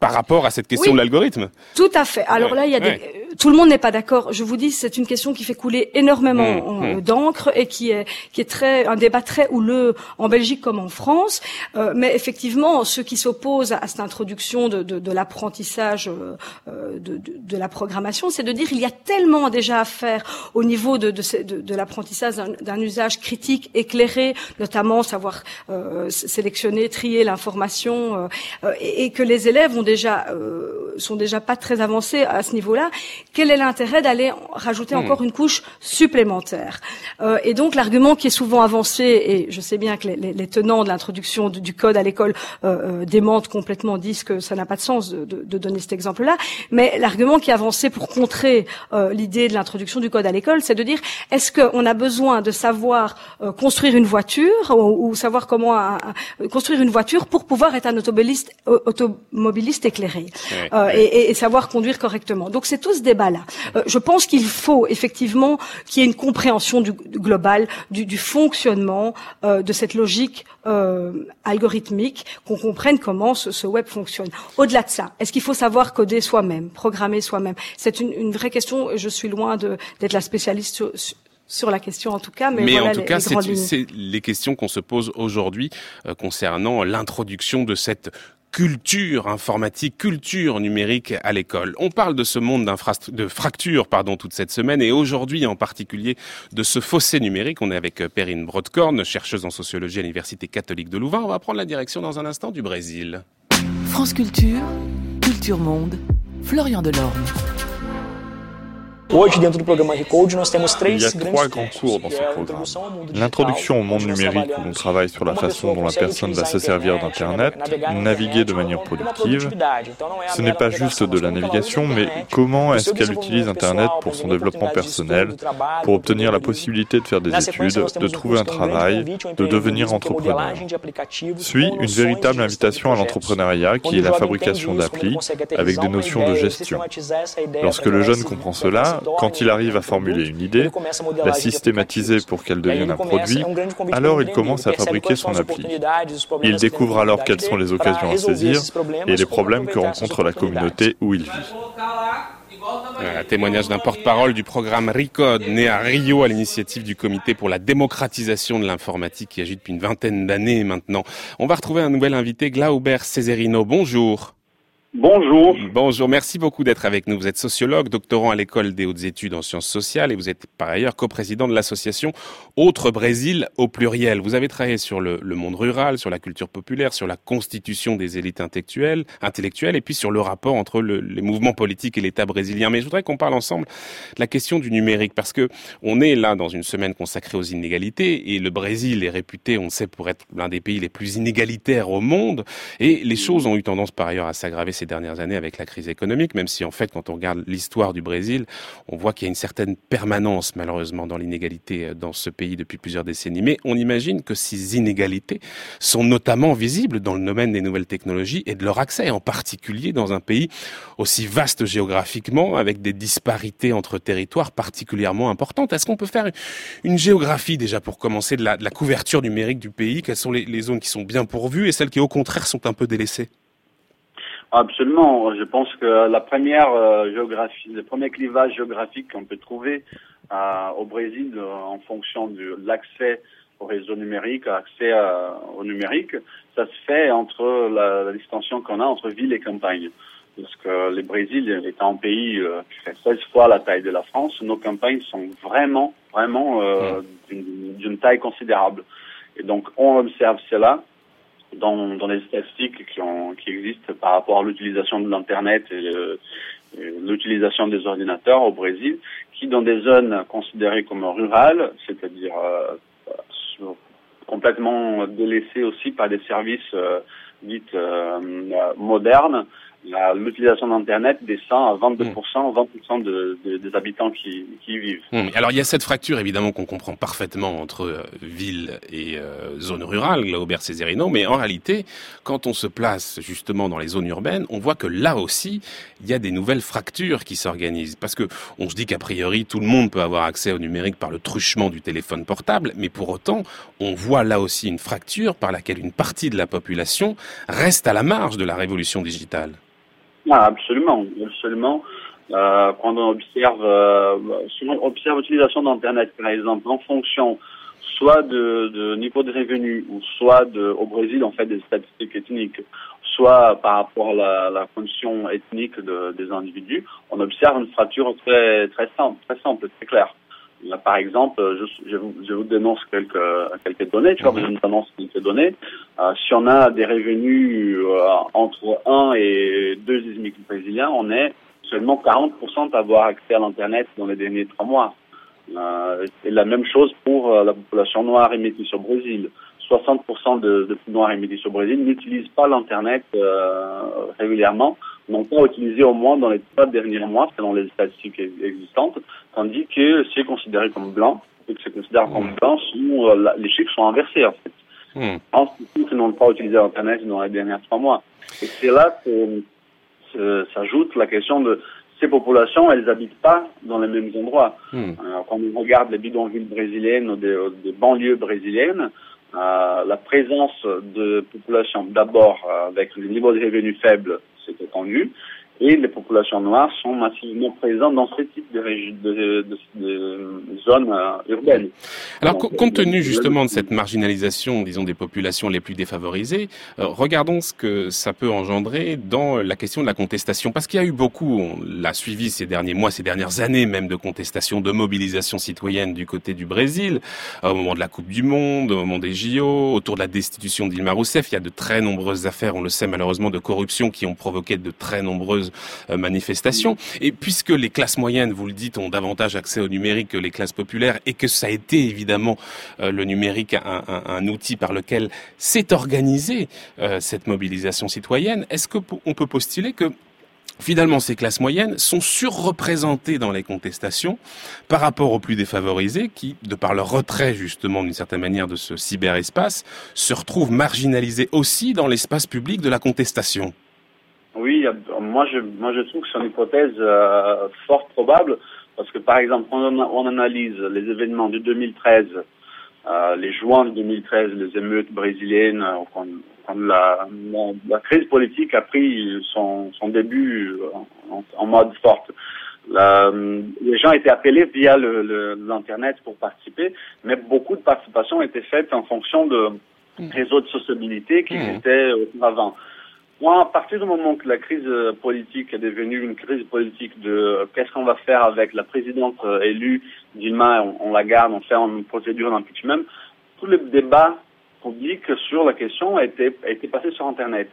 par rapport à cette question oui, de l'algorithme. Tout à fait. Alors ouais, là, il y a ouais. des... tout le monde n'est pas d'accord. Je vous dis, c'est une question qui fait couler énormément mmh, mmh. d'encre et qui est qui est très un débat très houleux en Belgique comme en France. Euh, mais effectivement, ceux qui s'opposent à cette introduction de, de, de l'apprentissage euh, de, de, la programmation, c'est de dire il y a tellement déjà à faire au niveau de, de, l'apprentissage d'un usage critique éclairé, notamment savoir euh, sélectionner, trier l'information, euh, et, et que les élèves ont déjà euh, sont déjà pas très avancés à ce niveau-là, quel est l'intérêt d'aller rajouter mmh. encore une couche supplémentaire? Euh, Et donc l'argument qui est souvent avancé, et je sais bien que les, les, les tenants de l'introduction du, du, code à l'école euh, démentent complètement, disent que ça n'a pas de sens de, de, de donner cet exemple-là, mais l'argument qui est avancé pour contrer l'idée de l'introduction du code à l'école, c'est de dire est-ce qu'on a besoin de savoir construire une voiture ou, ou savoir comment un, construire une voiture pour pouvoir être un automobiliste, automobiliste juste éclairé euh, et, et, savoir conduire correctement. Donc c'est tout ce débat-là. Euh, je pense qu'il faut effectivement qu'il y ait une compréhension du, global du, du fonctionnement euh, de cette logique euh, algorithmique, qu'on comprenne comment ce, ce web fonctionne. Au-delà de ça, est-ce qu'il faut savoir coder soi-même, programmer soi-même? C'est une, une, vraie question. Je suis loin d'être la spécialiste sur, sur la question en tout cas. Mais, mais en tout cas, c'est les questions qu'on se pose aujourd'hui euh, concernant l'introduction de cette culture informatique, culture numérique à l'école. On parle de ce monde de fracture pardon, toute cette semaine et aujourd'hui en particulier de ce fossé numérique. On est avec euh, Perrine Brodkorn, chercheuse en sociologie à l'Université catholique de Louvain. On va prendre la direction dans un instant du Brésil. France Culture, Culture Monde, Florian Delorme. Il y a trois grands cours dans ce programme. L'introduction au monde numérique où l'on travaille sur la façon dont la personne va se servir d'Internet, naviguer de manière productive. Ce n'est pas juste de la navigation, mais comment est-ce qu'elle utilise Internet pour son développement personnel, pour obtenir la possibilité de faire des études, de trouver un travail, de devenir entrepreneur. Suit une véritable invitation à l'entrepreneuriat qui est la fabrication d'applis avec des notions de gestion. Lorsque le jeune comprend cela, quand il arrive à formuler une idée, la systématiser pour qu'elle devienne un produit, alors il commence à fabriquer son appli. Il découvre alors quelles sont les occasions à saisir et les problèmes que rencontre la communauté où il vit. Un témoignage d'un porte-parole du programme RICODE, né à Rio à l'initiative du Comité pour la démocratisation de l'informatique qui agit depuis une vingtaine d'années maintenant. On va retrouver un nouvel invité, Glauber Cesarino. Bonjour. Bonjour. Bonjour, merci beaucoup d'être avec nous. Vous êtes sociologue, doctorant à l'école des hautes études en sciences sociales et vous êtes par ailleurs coprésident de l'association Autre Brésil au pluriel. Vous avez travaillé sur le, monde rural, sur la culture populaire, sur la constitution des élites intellectuelles, intellectuelles et puis sur le rapport entre les mouvements politiques et l'État brésilien. Mais je voudrais qu'on parle ensemble de la question du numérique parce que on est là dans une semaine consacrée aux inégalités et le Brésil est réputé, on sait, pour être l'un des pays les plus inégalitaires au monde et les choses ont eu tendance par ailleurs à s'aggraver ces dernières années avec la crise économique, même si en fait, quand on regarde l'histoire du Brésil, on voit qu'il y a une certaine permanence, malheureusement, dans l'inégalité euh, dans ce pays depuis plusieurs décennies. Mais on imagine que ces inégalités sont notamment visibles dans le domaine des nouvelles technologies et de leur accès, en particulier dans un pays aussi vaste géographiquement, avec des disparités entre territoires particulièrement importantes. Est-ce qu'on peut faire une géographie déjà pour commencer de la, couverture numérique du pays? Quelles sont les, les zones qui sont bien pourvues et celles qui au contraire sont un peu délaissées? Absolument. Je pense que la première euh, géographie, le premier clivage géographique qu'on peut trouver euh, au Brésil euh, en fonction de l'accès au réseau numérique, accès au numérique, ça se fait entre la, la distinction qu'on a entre ville et campagne. Parce que le Brésil est un pays qui fait 16 fois la taille de la France, nos campagnes sont vraiment, vraiment d'une taille considérable. Et donc on observe cela dans, dans les statistiques qui, ont, qui existent par rapport à l'utilisation de l'Internet et l'utilisation des ordinateurs au Brésil, qui dans des zones considérées comme rurales, c'est-à-dire euh, complètement délaissées aussi par des services euh, dits euh, modernes, l'utilisation d'Internet descend à 22%, 20% de, de, des habitants qui, qui y vivent. Mmh. Alors il y a cette fracture évidemment qu'on comprend parfaitement entre euh, ville et euh, zone rurale, Aubert Césarino, mais en réalité, quand on se place justement dans les zones urbaines, on voit que là aussi, il y a des nouvelles fractures qui s'organisent. Parce que on se dit qu'a priori, tout le monde peut avoir accès au numérique par le truchement du téléphone portable, mais pour autant, on voit là aussi une fracture par laquelle une partie de la population reste à la marge de la révolution digitale. Ah, absolument, absolument. Euh, quand on observe, euh, on observe l'utilisation d'Internet, par exemple, en fonction soit de, de, niveau de revenu, ou soit de, au Brésil, on fait des statistiques ethniques, soit par rapport à la, la fonction ethnique de, des individus, on observe une fracture très, très simple, très simple, très claire. Là, par exemple, je, je, vous, je vous dénonce quelques, quelques données, tu vois, je vous dénonce quelques données. Euh, si on a des revenus euh, entre 1 et 2 SMIC brésiliens, on est seulement 40% d'avoir accès à l'Internet dans les derniers trois mois. Euh, et la même chose pour euh, la population noire et métisse au Brésil. 60% de, de noirs et métis au Brésil n'utilisent pas l'Internet euh, régulièrement, n'ont pas utilisé au moins dans les trois derniers mois, selon les statistiques existantes, tandis que c'est considéré comme blanc, et que c'est considéré comme mmh. blanc, sont, les chiffres sont inversés en fait. Mmh. En ce qui n'ont pas utilisé Internet dans les derniers trois mois. Et c'est là que s'ajoute la question de ces populations, elles n'habitent pas dans les mêmes endroits. Hmm. quand on regarde les bidonvilles brésiliennes ou des, des banlieues brésiliennes, euh, la présence de populations d'abord avec le niveau de revenus faible, c'est étendu, et les populations noires sont massivement présentes dans ce type de, de, de, de zones euh, urbaines. Alors, compte tenu justement de cette marginalisation, disons, des populations les plus défavorisées, euh, regardons ce que ça peut engendrer dans la question de la contestation, parce qu'il y a eu beaucoup, on l'a suivi ces derniers mois, ces dernières années même, de contestation, de mobilisation citoyenne du côté du Brésil, au moment de la Coupe du Monde, au moment des JO, autour de la destitution d'Ilma Rousseff. Il y a de très nombreuses affaires, on le sait malheureusement, de corruption qui ont provoqué de très nombreuses euh, manifestations. Et puisque les classes moyennes, vous le dites, ont davantage accès au numérique que les classes populaires et que ça a été évidemment euh, le numérique un, un, outil par lequel s'est organisée euh, cette mobilisation citoyenne, est-ce qu'on peut postuler que Finalement, ces classes moyennes sont surreprésentées dans les contestations par rapport aux plus défavorisés qui, de par leur retrait justement d'une certaine manière de ce cyberespace, se retrouvent marginalisés aussi dans l'espace public de la contestation? Oui, moi je, moi je trouve que c'est une hypothèse euh, fort probable parce que par exemple, quand on, analyse les événements de 2013, euh, les juin de 2013, les émeutes brésiliennes, euh, quand, la, la, crise politique a pris son, son début en, en mode forte. La, les gens étaient appelés via l'internet le, pour participer, mais beaucoup de participation était faite en fonction de mmh. réseaux de sociabilité qui mmh. étaient auparavant. Moi, à partir du moment que la crise euh, politique est devenue une crise politique de euh, qu'est-ce qu'on va faire avec la présidente euh, élue Dilma, on, la garde, on fait une procédure d'impeachment, tous les débats publics sur la question a été, passé sur Internet.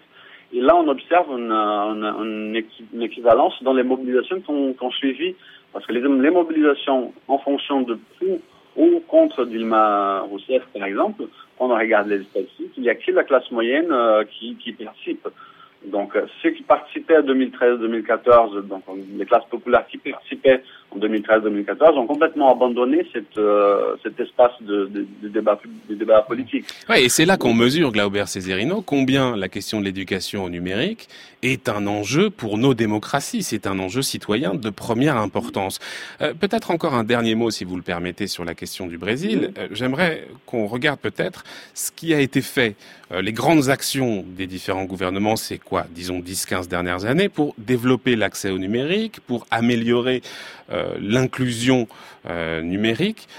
Et là, on observe une, équivalence dans les mobilisations qu'on qu suivi, parce que les, les, mobilisations en fonction de pour ou contre Dilma Rousseff, par exemple, quand on regarde les statistiques, il n'y a que la classe moyenne qui, qui participe. Donc, euh, ceux qui participaient en 2013-2014, donc les classes populaires qui participaient en 2013-2014, ont complètement abandonné euh, cet espace de, débat, politique. Ouais, et c'est là qu'on mesure, Glauber Césarino, combien la question de l'éducation numérique est un enjeu pour nos démocraties. C'est un enjeu citoyen de première importance. Euh, peut-être encore un dernier mot, si vous le permettez, sur la question du Brésil. Euh, j'aimerais qu'on regarde peut-être ce qui a été fait, euh, les grandes actions des différents gouvernements, c'est quoi, disons 10-15 dernières années, pour développer l'accès au numérique, pour améliorer l'inclusion numérique?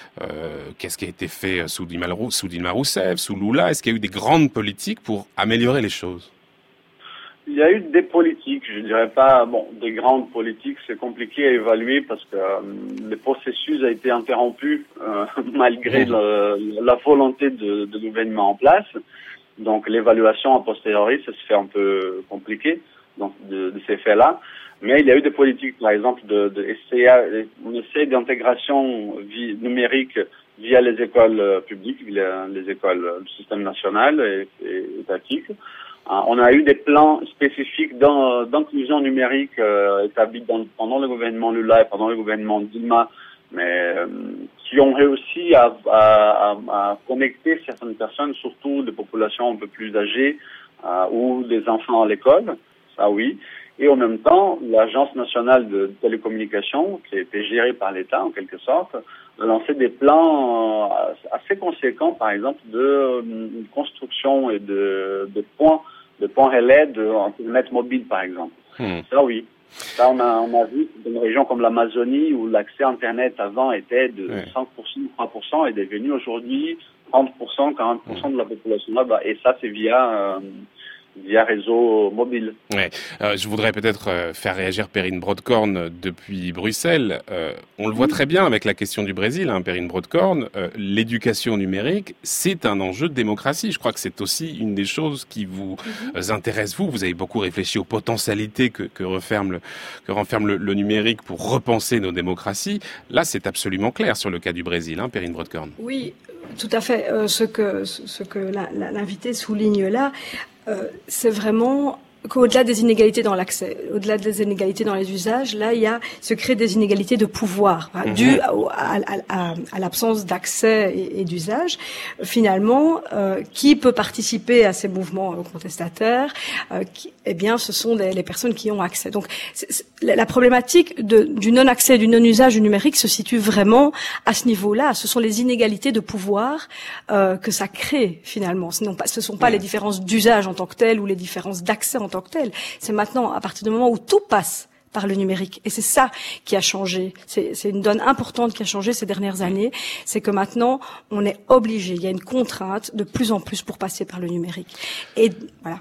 Qu'est-ce qui a été fait sous Dilma, sous Dilma Rousseff, sous Lula? Est-ce qu'il y a eu des grandes politiques pour améliorer les choses? Il y a eu des politiques, je dirais pas, bon, des grandes politiques, c'est compliqué à évaluer parce que euh, le processus a été interrompu euh, *laughs* malgré la volonté de, de gouvernement en place. Donc l'évaluation a posteriori, ça se fait un peu compliqué donc de, de ces faits-là. Mais il y a eu des politiques, par exemple, de, de essayer, on essaie d'intégration numérique via les écoles euh, publiques, via les écoles du système national et, et étatique. Hein, on a eu des plans spécifiques d'inclusion numérique euh, établis pendant le gouvernement Lula et pendant le gouvernement Dilma, mais euh, qui ont réussi à, à, à, connecter certaines personnes, surtout des populations un peu plus âgées euh, ou des enfants à l'école, ça oui. Et en même temps, l'Agence nationale de télécommunications, qui été gérée par l'État en quelque sorte, a lancé des plans euh, assez conséquents, par exemple, de euh, construction et de, de points de points relais de Internet mobile, par exemple. Hmm. Ça, oui. Ça, on a, on a vu dans une région comme l'Amazonie, où l'accès à Internet avant était de 5%, 3%, est devenu aujourd'hui 30%, 40% de la population là-bas. Et ça, c'est via euh, via réseau mobile. Ouais. Euh, je voudrais peut-être euh, faire réagir Perrine Broadcorn depuis Bruxelles. Euh, on le voit très bien avec la question du Brésil, hein, Perrine Broadcorn. Euh, l'éducation numérique, c'est un enjeu de démocratie. Je crois que c'est aussi une des choses qui vous mhm. intéresse, vous. Vous avez beaucoup réfléchi aux potentialités que, que referme, le, que renferme le, le, numérique pour repenser nos démocraties. Là, c'est absolument clair sur le cas du Brésil, hein, Perrine Broadcorn. Oui, tout à fait. ce que, ce que l'invité souligne là, euh, c'est vraiment qu'au-delà des inégalités dans l'accès, au-delà des inégalités dans les usages, là, il y a se créent des inégalités de pouvoir hein, mhm. dues à, l'absence d'accès et, d'usage. Finalement, euh, qui peut participer à ces mouvements euh, contestataires euh, Eh bien, ce sont les personnes qui ont accès. Donc, la problématique de, du non-accès, du non-usage du numérique se situe vraiment à ce niveau-là. Ce sont les inégalités de pouvoir que ça crée finalement. Ce ne ce sont pas les différences d'usage en tant que telles ou les différences d'accès en tant que telles. C'est maintenant, à partir du moment où tout passe par le numérique. Et c'est ça qui a changé. C'est une donne importante qui a changé ces dernières années. C'est que maintenant, on est obligé, il y a une contrainte de plus en plus pour passer par le numérique. Et voilà.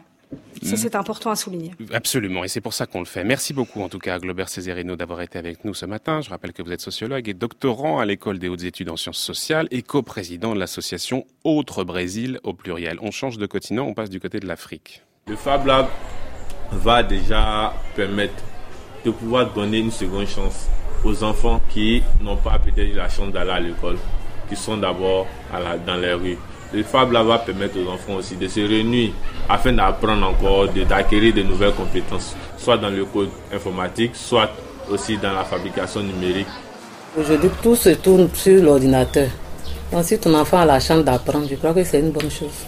Ça, mm. c'est important à souligner. Absolument, et c'est pour ça qu'on le fait. Merci beaucoup, en tout cas, à Globert Césarino d'avoir été avec nous ce matin. Je rappelle que vous êtes sociologue et doctorant à l'École des hautes études en sciences sociales et co-président de l'association Autre Brésil au pluriel. On change de continent, on passe du côté de l'Afrique. Le Fab Lab va déjà permettre de pouvoir donner une seconde chance aux enfants qui n'ont pas peut-être la chance d'aller à l'école, qui sont d'abord dans les rues. Le Fab Lab va permettre aux enfants aussi de se réunir afin d'apprendre encore, d'acquérir de nouvelles compétences, soit dans le code informatique, soit aussi dans la fabrication numérique. Aujourd'hui, tout se tourne sur l'ordinateur. Donc si ton enfant a la chance d'apprendre, je crois que c'est une bonne chose.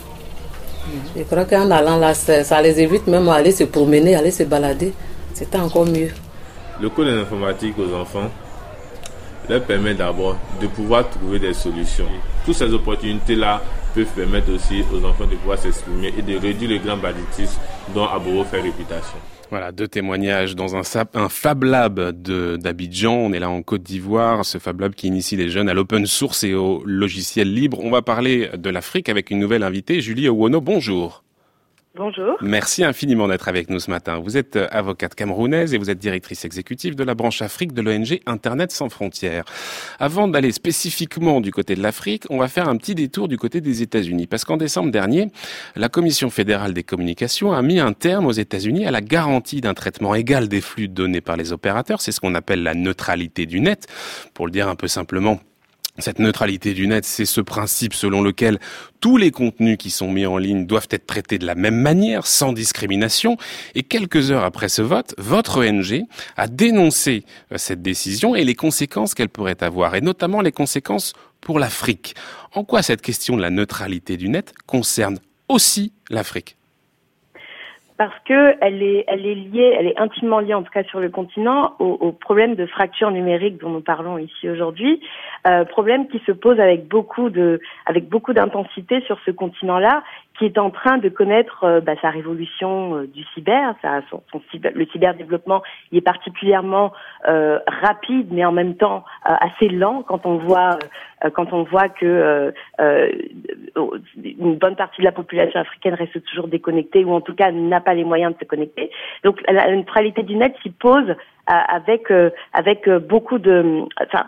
Je crois qu'en allant là, ça les évite même aller se promener, aller se balader. C'était encore mieux. Le cours d'informatique aux enfants leur permet d'abord de pouvoir trouver des solutions. Toutes ces opportunités-là peuvent permettre aussi aux enfants de pouvoir s'exprimer et de réduire le grand banditisme dont Aboro fait réputation. Voilà, deux témoignages dans un, un Fab Lab d'Abidjan. On est là en Côte d'Ivoire, ce Fab Lab qui initie les jeunes à l'open source et au logiciel libre. On va parler de l'Afrique avec une nouvelle invitée, Julie Owono. Bonjour. Bonjour. Merci infiniment d'être avec nous ce matin. Vous êtes euh, avocate camerounaise et vous êtes directrice exécutive de la branche Afrique de l'ONG Internet sans frontières. Avant d'aller spécifiquement du côté de l'Afrique, on va faire un petit détour du côté des États-Unis parce qu'en décembre dernier, la Commission fédérale des communications a mis un terme aux États-Unis à la garantie d'un traitement égal des flux donnés par les opérateurs. C'est ce qu'on appelle la neutralité du net. Pour le dire un peu simplement, cette neutralité du net, c'est ce principe selon lequel tous les contenus qui sont mis en ligne doivent être traités de la même manière, sans discrimination. Et quelques heures après ce vote, votre ONG a dénoncé euh, cette décision et les conséquences qu'elle pourrait avoir, et notamment les conséquences pour l'Afrique. En quoi cette question de la neutralité du net concerne aussi l'Afrique? Parce que elle est, elle est liée, elle est intimement liée en tout cas sur le continent au, au problème de fracture numérique dont nous parlons ici aujourd'hui, euh, problème qui se pose avec beaucoup de, avec beaucoup d'intensité sur ce continent-là, qui est en train de connaître euh, bah, sa révolution euh, du cyber, son cyber, le cyberdéveloppement, il est particulièrement euh, rapide, mais en même temps assez lent quand on voit quand on voit que une bonne partie de la population africaine reste toujours déconnectée ou en tout cas n'a pas les moyens de se connecter. Donc la neutralité du net s'y pose avec avec beaucoup de enfin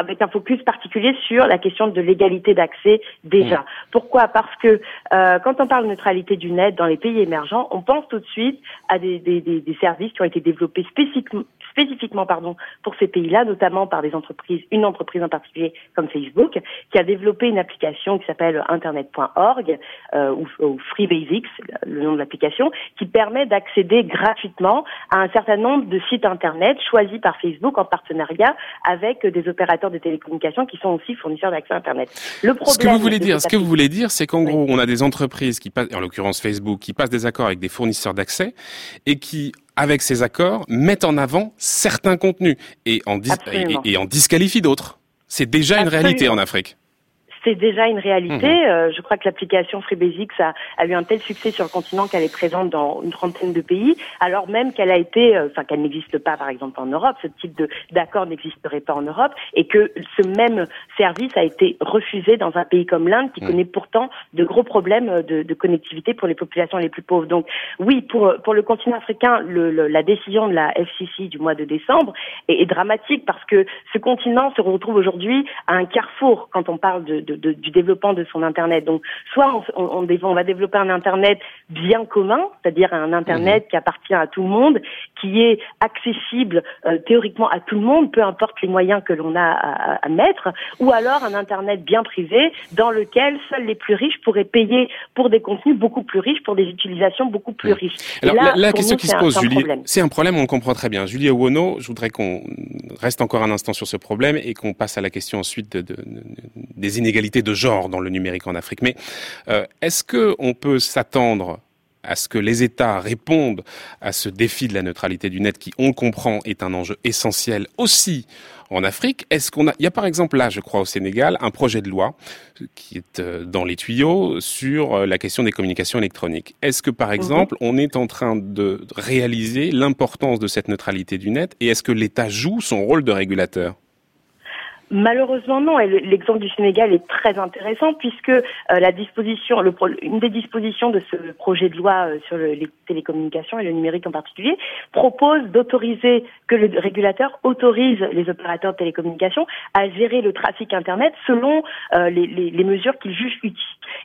avec un focus particulier sur la question de l'égalité d'accès déjà. Mmh. Pourquoi? Parce que euh, quand on parle de neutralité du net dans les pays émergents, on pense tout de suite à des, des, des, des services qui ont été développés spécifiquement spécifiquement pardon pour ces pays-là, notamment par des entreprises, une entreprise en particulier comme Facebook, qui a développé une application qui s'appelle Internet.org euh, ou, ou Free Basics, le nom de l'application, qui permet d'accéder gratuitement à un certain nombre de sites Internet choisis par Facebook en partenariat avec des opérateurs de télécommunications qui sont aussi fournisseurs d'accès Internet. Le problème ce que vous voulez dire, ce que vous voulez dire, c'est qu'en gros, on a des entreprises qui passent, en l'occurrence Facebook, qui passent des accords avec des fournisseurs d'accès et qui avec ces accords, mettent en avant certains contenus et en, et, en disqualifient d'autres. C'est déjà une réalité en Afrique c'est déjà une réalité. Euh, je crois que l'application FreeBasics a, a, eu un tel succès sur le continent qu'elle est présente dans une trentaine de pays, alors même qu'elle a été, euh, enfin qu'elle n'existe pas par exemple en Europe, ce type d'accord n'existerait pas en Europe, et que ce même service a été refusé dans un pays comme l'Inde, qui mhm. connaît pourtant de gros problèmes de, de, connectivité pour les populations les plus pauvres. Donc oui, pour pour le continent africain, le, la décision de la FCC du mois de décembre est, est, dramatique parce que ce continent se retrouve aujourd'hui à un carrefour quand on parle de du développement de son Internet. Donc, soit on, on, va développer un Internet bien commun, c'est-à-dire un Internet qui appartient à tout le monde, qui est accessible euh, théoriquement à tout le monde, peu importe les moyens que l'on a à, à, mettre, ou alors un Internet bien privé dans lequel seuls les plus riches pourraient payer pour des contenus beaucoup plus riches, pour des utilisations beaucoup plus riches. Alors, là, la, question qui se pose, Julie, c'est un problème, on comprend très bien. Julie Owono, je voudrais qu'on reste encore un instant sur ce problème et qu'on passe à la question ensuite de, de, des inégalités de genre dans le numérique en Afrique. Mais euh, est-ce que on peut s'attendre à ce que les États répondent à ce défi de la neutralité du net qui, on le comprend, est un enjeu essentiel aussi en Afrique? Est-ce qu'on a, il y a par exemple là, je crois au Sénégal, un projet de loi qui est euh, dans les tuyaux sur euh, la question des communications électroniques. Est-ce que par mhm. exemple, on est en train de réaliser l'importance de cette neutralité du net et est-ce que l'État joue son rôle de régulateur? Malheureusement non. Et l'exemple du Sénégal est très intéressant puisque euh, la disposition, le, une des dispositions de ce projet de loi euh, sur le, les télécommunications et le numérique en particulier propose d'autoriser que le régulateur autorise les opérateurs de télécommunications à gérer le trafic internet selon euh, les, les, les mesures qu'ils jugent utiles.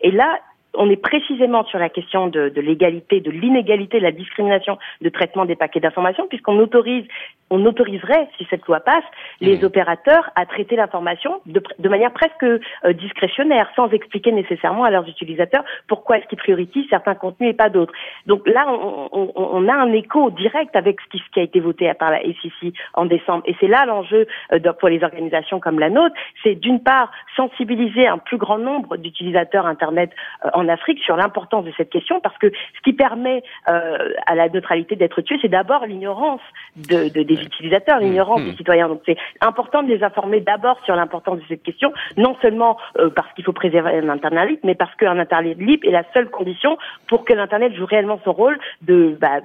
Et là, on est précisément sur la question de, de l'égalité, de l'inégalité, de la discrimination de traitement des paquets d'informations, puisqu'on autorise, on autoriserait, si cette loi passe, les mmh. opérateurs à traiter l'information de, de, manière presque euh, discrétionnaire, sans expliquer nécessairement à leurs utilisateurs pourquoi est-ce qu'ils priorisent certains contenus et pas d'autres. Donc là, on, on, on, a un écho direct avec ce qui, ce qui a été voté par la SEC en décembre. Et c'est là l'enjeu euh, pour les organisations comme la nôtre, c'est d'une part sensibiliser un plus grand nombre d'utilisateurs Internet euh, en Afrique sur l'importance de cette question parce que ce qui permet euh, à la neutralité d'être tuée, c'est d'abord l'ignorance de, de, des utilisateurs, l'ignorance mmh. des citoyens. Donc c'est important de les informer d'abord sur l'importance de cette question, non seulement euh, parce qu'il faut préserver un Internet libre, mais parce qu'un Internet libre est la seule condition pour que l'Internet joue réellement son rôle de bah,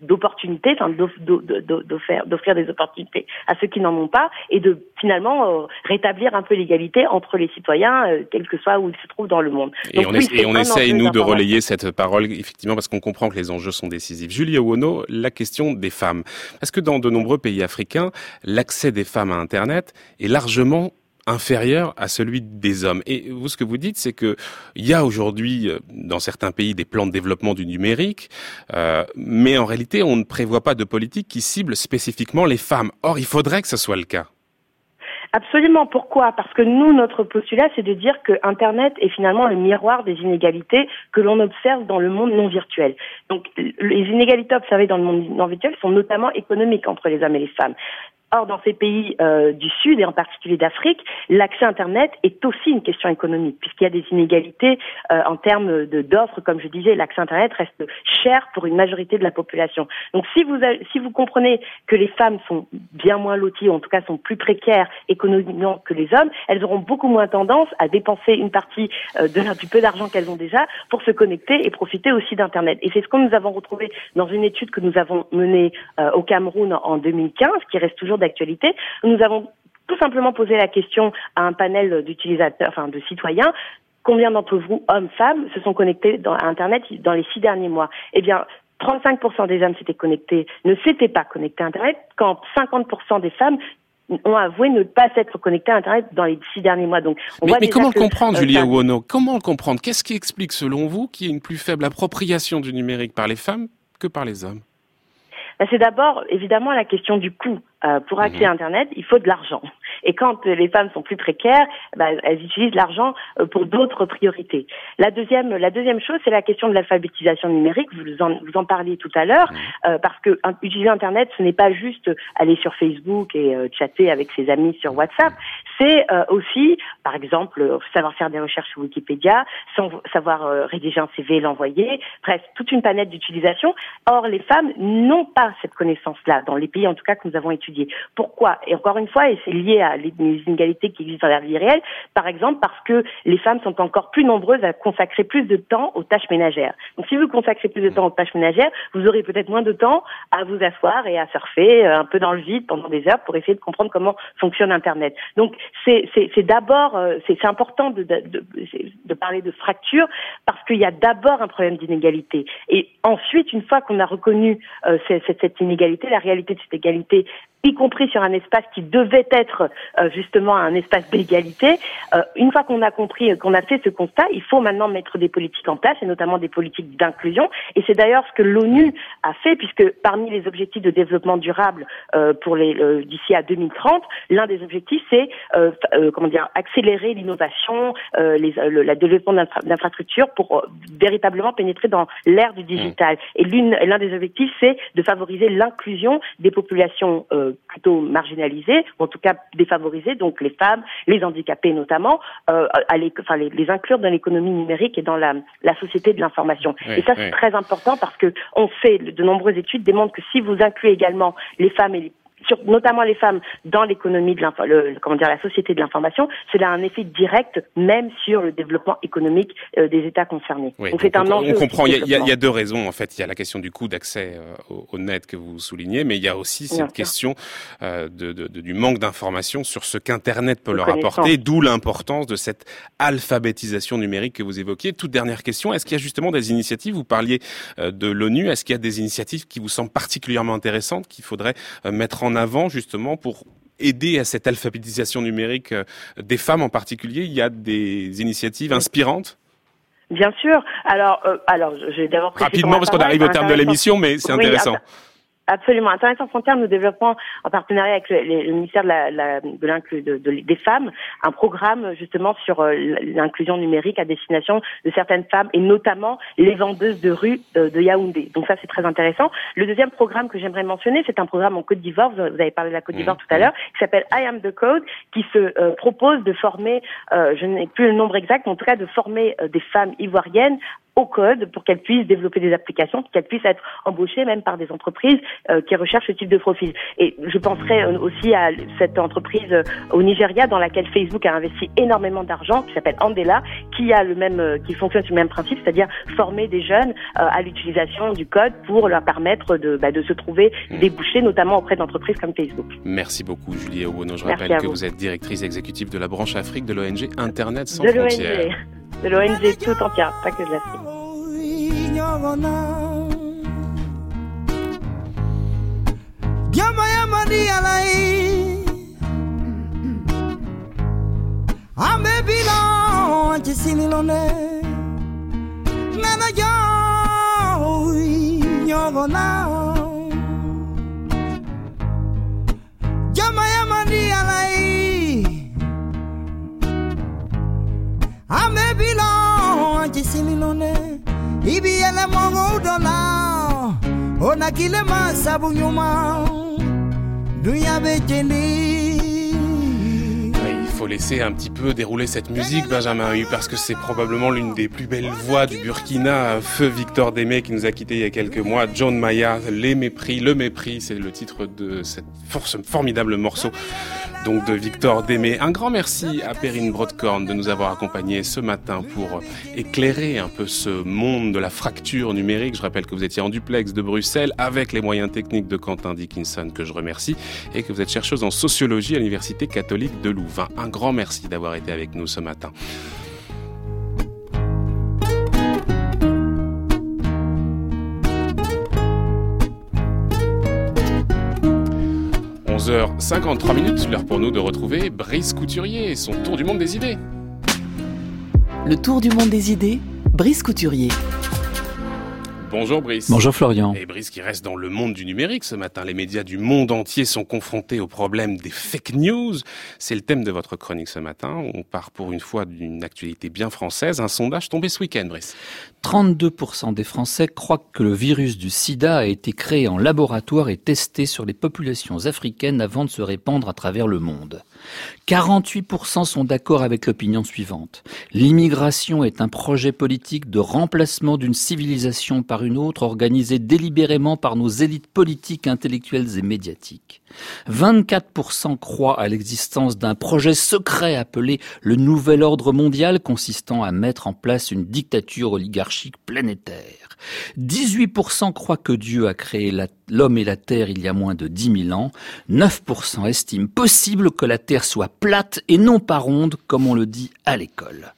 d'opportunité, enfin d'offrir des opportunités à ceux qui n'en ont pas et de finalement euh, rétablir un peu l'égalité entre les citoyens, euh, quel que soit où ils se trouvent dans le monde. On, et on essaye, nous, de relayer cette parole, effectivement, parce qu'on comprend que les enjeux sont décisifs. Julie Owono, la question des femmes. Est-ce que dans de nombreux pays africains, l'accès des femmes à Internet est largement inférieur à celui des hommes. Et vous, ce que vous dites, c'est que il y a aujourd'hui euh, dans certains pays des plans de développement du numérique, euh, mais en réalité, on ne prévoit pas de politique qui cible spécifiquement les femmes. Or, il faudrait que ce soit le cas. Absolument. Pourquoi? Parce que nous, notre postulat, c'est de dire que Internet est finalement le miroir des inégalités que l'on observe dans le monde non virtuel. Donc, les inégalités observées dans le monde non virtuel sont notamment économiques entre les hommes et les femmes. Or, dans ces pays euh, du Sud et en particulier d'Afrique, l'accès Internet est aussi une question économique, puisqu'il y a des inégalités euh, en termes d'offres. Comme je disais, l'accès Internet reste cher pour une majorité de la population. Donc, si vous, si vous comprenez que les femmes sont bien moins loties, ou en tout cas sont plus précaires économiquement que les hommes, elles auront beaucoup moins tendance à dépenser une partie euh, de, du peu d'argent qu'elles ont déjà pour se connecter et profiter aussi d'Internet. Et c'est ce que nous avons retrouvé dans une étude que nous avons menée euh, au Cameroun en 2015, qui reste toujours d'actualité. Nous avons tout simplement posé la question à un panel d'utilisateurs, enfin de citoyens, combien d'entre vous, hommes, femmes, se sont connectés à Internet dans les six derniers mois? Eh bien, 35% des hommes s'étaient connectés, ne s'étaient pas connectés à Internet, quand 50% des femmes ont avoué ne pas s'être connectés à Internet dans les six derniers mois. Donc, mais, comment le comprendre, euh, Julia Comment le comprendre? Qu'est-ce qui explique, selon vous, qu'il y ait une plus faible appropriation du numérique par les femmes que par les hommes? Ben, C'est d'abord, évidemment, la question du coût. Euh, pour accéder à mhm. Internet, il faut de l'argent. Et quand les femmes sont plus précaires, ben, elles utilisent l'argent euh, pour d'autres priorités. La deuxième, la deuxième chose, c'est la question de l'alphabétisation numérique. Vous en, vous en parliez tout à l'heure, mhm. euh, parce que utiliser Internet, ce n'est pas juste aller sur Facebook et chatter avec ses amis sur WhatsApp. C'est aussi, par exemple, savoir faire des recherches sur Wikipédia, savoir rédiger un CV et l'envoyer. Bref, toute une panette d'utilisation. Or, les femmes n'ont pas cette connaissance-là dans les pays, en tout cas, que nous avons étudiés pourquoi? Et encore une fois, et c'est lié à les inégalités qui existent dans la vie réelle, par exemple parce que les femmes sont encore plus nombreuses à consacrer plus de temps aux tâches ménagères. Donc si vous consacrez plus de temps aux tâches ménagères, vous aurez peut-être moins de temps à vous asseoir et à surfer euh, un peu dans le vide pendant des heures pour essayer de comprendre comment fonctionne Internet. Donc c'est d'abord, euh, c'est important de, parler de fracture parce qu'il y a d'abord un problème d'inégalité. Et ensuite, une fois qu'on a reconnu euh, cette, cette inégalité, la réalité de cette égalité y compris sur un espace qui devait être euh, justement un espace d'égalité. Euh, une fois qu'on a compris, qu'on a fait ce constat, il faut maintenant mettre des politiques en place, et notamment des politiques d'inclusion. Et c'est d'ailleurs ce que l'ONU a fait, puisque parmi les objectifs de développement durable euh, pour les d'ici à 2030, l'un des objectifs c'est comment dire accélérer l'innovation, les, le la développement d'infrastructures pour véritablement pénétrer dans l'ère du digital. Et l'un des objectifs c'est de favoriser l'inclusion des populations plutôt marginalisées, ou en tout cas défavorisées, donc les femmes, les handicapés notamment, euh, à les, enfin, les, les, inclure dans l'économie numérique et dans la, la société de l'information. et ça, c'est très important parce que on sait, de nombreuses études démontrent que si vous incluez également les femmes et les sur, notamment les femmes dans l'économie de le, comment dire la société de l'information, cela a un effet direct même sur le développement économique euh, des États concernés. donc c'est un enjeu. On comprend. Il y, a, il y, a, deux raisons en fait. Il y a la question du coût d'accès euh, au, net que vous soulignez, mais il y a aussi cette question euh, de, de, du manque d'informations sur ce qu'Internet peut leur apporter, d'où l'importance de cette alphabétisation numérique que vous évoquiez. Toute dernière question est-ce qu'il y a justement des initiatives Vous parliez de l'ONU. Est-ce qu'il y a des initiatives qui vous semblent particulièrement intéressantes qu'il faudrait mettre en en avant justement pour aider à cette alphabétisation numérique euh, des femmes en particulier Il y a des initiatives inspirantes Bien sûr. Alors, euh, alors, j'ai d'abord rapidement parce qu'on arrive au terme de l'émission, mais c'est intéressant. Absolument. Internet sans nous développons en partenariat avec le, ministère de la, de, de, des femmes un programme justement sur euh, l'inclusion numérique à destination de certaines femmes et notamment les vendeuses de rue euh, de Yaoundé. Donc ça c'est très intéressant. Le deuxième programme que j'aimerais mentionner, c'est un programme en Côte d'Ivoire. Vous avez parlé de la Côte d'Ivoire mmh. tout à l'heure, qui s'appelle I Am the Code, qui se euh, propose de former, je n'ai plus le nombre exact, mais en tout cas de former des femmes ivoiriennes au code pour qu'elles puissent développer des applications, qu'elles puissent être embauchées même par des entreprises euh, qui recherchent ce type de profil. Et je penserai euh, aussi à cette entreprise euh, au Nigeria dans laquelle Facebook a investi énormément d'argent, qui s'appelle Andela, qui a le même, qui fonctionne sur le même principe, c'est-à-dire former des jeunes à l'utilisation du code pour leur permettre de, bah, de se trouver mmh. débouchés, notamment auprès d'entreprises comme Facebook. Merci beaucoup, Julie Owono. Je rappelle que vous. êtes directrice exécutive de la branche Afrique de l'ONG Internet sans frontières de l'ONG tout entière, pas que de l'Afrique. Yama yama di alai Ame bilo chisini lone Nana yo Nyogona kile mongo udola ona kile masabu nyuma dunia bechendi faut laisser un petit peu dérouler cette musique, Benjamin Hu, parce que c'est probablement l'une des plus belles voix du Burkina. Feu Victor Démé qui nous a quittés il y a quelques mois. John Maya, Les Mépris, Le Mépris, c'est le titre de cette force, formidable morceau donc de Victor Démé. Un grand merci à Perrine Brodkorn de nous avoir accompagnés ce matin pour éclairer un peu ce monde de la fracture numérique. Je rappelle que vous étiez en duplex de Bruxelles avec les moyens techniques de Quentin Dickinson que je remercie et que vous êtes chercheuse en sociologie à l'Université catholique de Louvain grand merci d'avoir été avec nous ce matin. – 11h53 minutes, l'heure pour nous de retrouver Brice Couturier et son tour du monde des idées. Le tour du monde des idées, Brice Couturier. Bonjour Brice. Bonjour Florian. Et Brice qui reste dans le monde du numérique ce matin. Les médias du monde entier sont confrontés au problème des fake news. C'est le thème de votre chronique ce matin. On part pour une fois d'une actualité bien française. Un sondage tombé ce week-end, Brice. 32% des Français croient que le virus du sida a été créé en laboratoire et testé sur les populations africaines avant de se répandre à travers le monde. 48% sont d'accord avec l'opinion suivante. L'immigration est un projet politique de remplacement d'une civilisation par une autre organisée délibérément par nos élites politiques, intellectuelles et médiatiques. 24% croient à l'existence d'un projet secret appelé le nouvel ordre mondial consistant à mettre en place une dictature oligarchique planétaire. 18% croient que Dieu a créé l'homme et la Terre il y a moins de 10 000 ans, 9% estiment possible que la Terre soit plate et non pas ronde comme on le dit à l'école.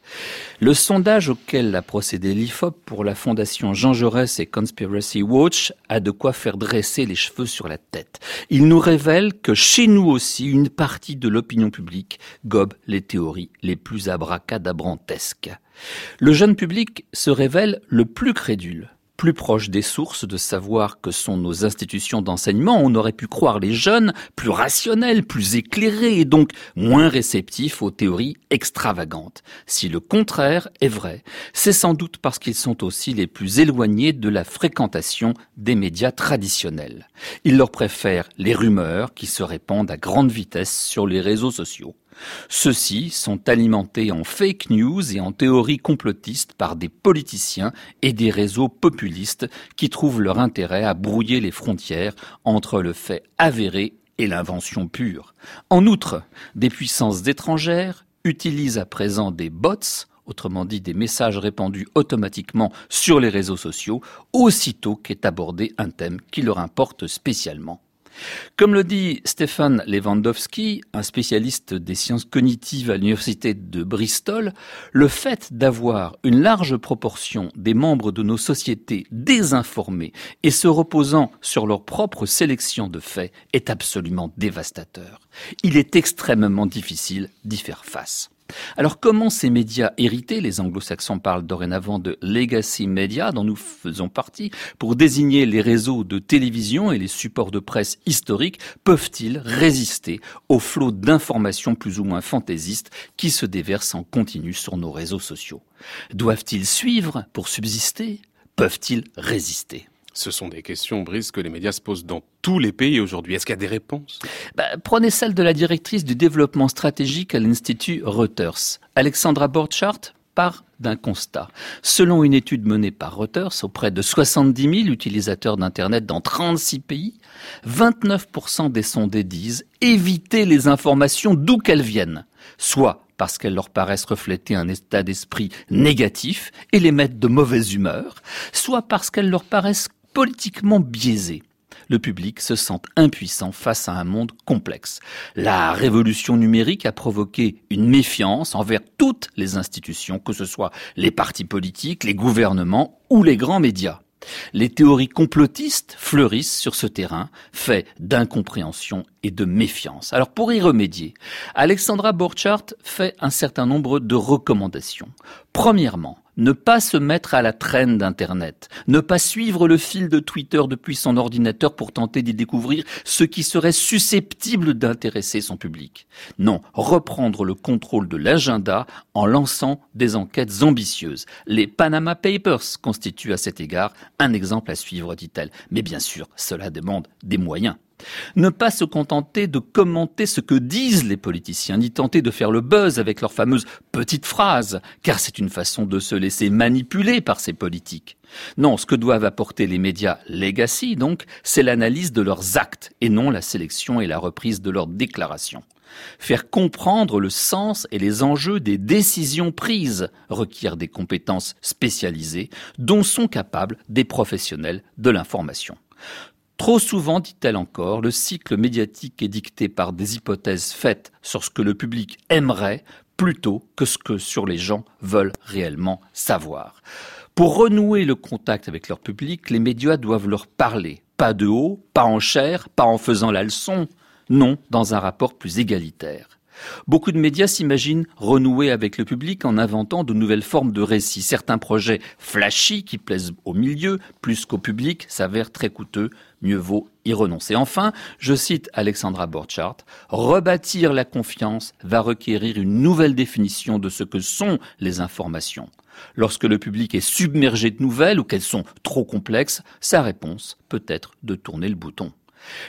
Le sondage auquel a procédé l'IFOP pour la fondation Jean Jaurès et Conspiracy Watch a de quoi faire dresser les cheveux sur la tête. Il nous révèle que chez nous aussi, une partie de l'opinion publique gobe les théories les plus abracadabrantesques. Le jeune public se révèle le plus crédule plus proche des sources de savoir que sont nos institutions d'enseignement, on aurait pu croire les jeunes plus rationnels, plus éclairés et donc moins réceptifs aux théories extravagantes. Si le contraire est vrai, c'est sans doute parce qu'ils sont aussi les plus éloignés de la fréquentation des médias traditionnels. Ils leur préfèrent les rumeurs qui se répandent à grande vitesse sur les réseaux sociaux. Ceux-ci sont alimentés en fake news et en théories complotistes par des politiciens et des réseaux populistes qui trouvent leur intérêt à brouiller les frontières entre le fait avéré et l'invention pure. En outre, des puissances étrangères utilisent à présent des bots autrement dit des messages répandus automatiquement sur les réseaux sociaux, aussitôt qu'est abordé un thème qui leur importe spécialement. Comme le dit Stéphane Lewandowski, un spécialiste des sciences cognitives à l'université de Bristol, le fait d'avoir une large proportion des membres de nos sociétés désinformés et se reposant sur leur propre sélection de faits est absolument dévastateur. Il est extrêmement difficile d'y faire face. Alors comment ces médias hérités, les anglo-saxons parlent dorénavant de legacy media dont nous faisons partie, pour désigner les réseaux de télévision et les supports de presse historiques, peuvent-ils résister au flot d'informations plus ou moins fantaisistes qui se déversent en continu sur nos réseaux sociaux? Doivent-ils suivre pour subsister? Peuvent-ils résister? Ce sont des questions, Brice, que les médias se posent dans tous les pays aujourd'hui. Est-ce qu'il y a des réponses? Bah, Prenez celle de la directrice du développement stratégique à l'Institut Reuters, Alexandra Borchardt part d'un constat. Selon une étude menée par Reuters auprès de 70 000 utilisateurs d'Internet dans 36 pays, 29% des sondés disent éviter les informations d'où qu'elles viennent, soit parce qu'elles leur paraissent refléter un état d'esprit négatif et les mettre de mauvaise humeur, soit parce qu'elles leur paraissent politiquement biaisé. Le public se sent impuissant face à un monde complexe. La révolution numérique a provoqué une méfiance envers toutes les institutions, que ce soit les partis politiques, les gouvernements ou les grands médias. Les théories complotistes fleurissent sur ce terrain, fait d'incompréhension et de méfiance. Alors pour y remédier, Alexandra Borchardt fait un certain nombre de recommandations. Premièrement, ne pas se mettre à la traîne d'Internet, ne pas suivre le fil de Twitter depuis son ordinateur pour tenter d'y découvrir ce qui serait susceptible d'intéresser son public. Non, reprendre le contrôle de l'agenda en lançant des enquêtes ambitieuses. Les Panama Papers constituent à cet égard un exemple à suivre, dit-elle. Mais bien sûr, cela demande des moyens. Ne pas se contenter de commenter ce que disent les politiciens, ni tenter de faire le buzz avec leurs fameuses petites phrases, car c'est une façon de se laisser manipuler par ces politiques. Non, ce que doivent apporter les médias legacy, donc, c'est l'analyse de leurs actes, et non la sélection et la reprise de leurs déclarations. Faire comprendre le sens et les enjeux des décisions prises requiert des compétences spécialisées dont sont capables des professionnels de l'information. Trop souvent, dit-elle encore, le cycle médiatique est dicté par des hypothèses faites sur ce que le public aimerait plutôt que ce que sur les gens veulent réellement savoir. Pour renouer le contact avec leur public, les médias doivent leur parler, pas de haut, pas en chair, pas en faisant la leçon, non, dans un rapport plus égalitaire. Beaucoup de médias s'imaginent renouer avec le public en inventant de nouvelles formes de récits. Certains projets flashy qui plaisent au milieu plus qu'au public s'avèrent très coûteux. Mieux vaut y renoncer. Enfin, je cite Alexandra Borchardt, rebâtir la confiance va requérir une nouvelle définition de ce que sont les informations. Lorsque le public est submergé de nouvelles ou qu'elles sont trop complexes, sa réponse peut être de tourner le bouton.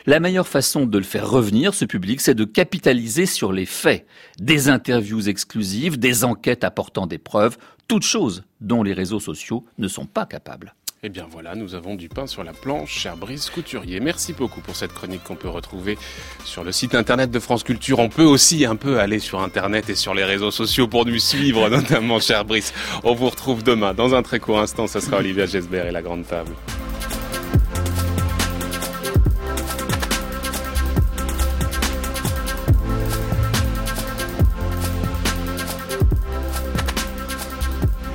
La meilleure façon de le faire revenir, ce public, c'est de capitaliser sur les faits. Des interviews exclusives, des enquêtes apportant des preuves, toutes choses dont les réseaux sociaux ne sont pas capables. Eh bien voilà, nous avons du pain sur la planche, cher Brice Couturier. Merci beaucoup pour cette chronique qu'on peut retrouver sur le site internet de France Culture. On peut aussi un peu aller sur internet et sur les réseaux sociaux pour nous suivre, *laughs* notamment cher Brice. On vous retrouve demain. Dans un très court instant, ce sera Olivia Gesbert et la grande table.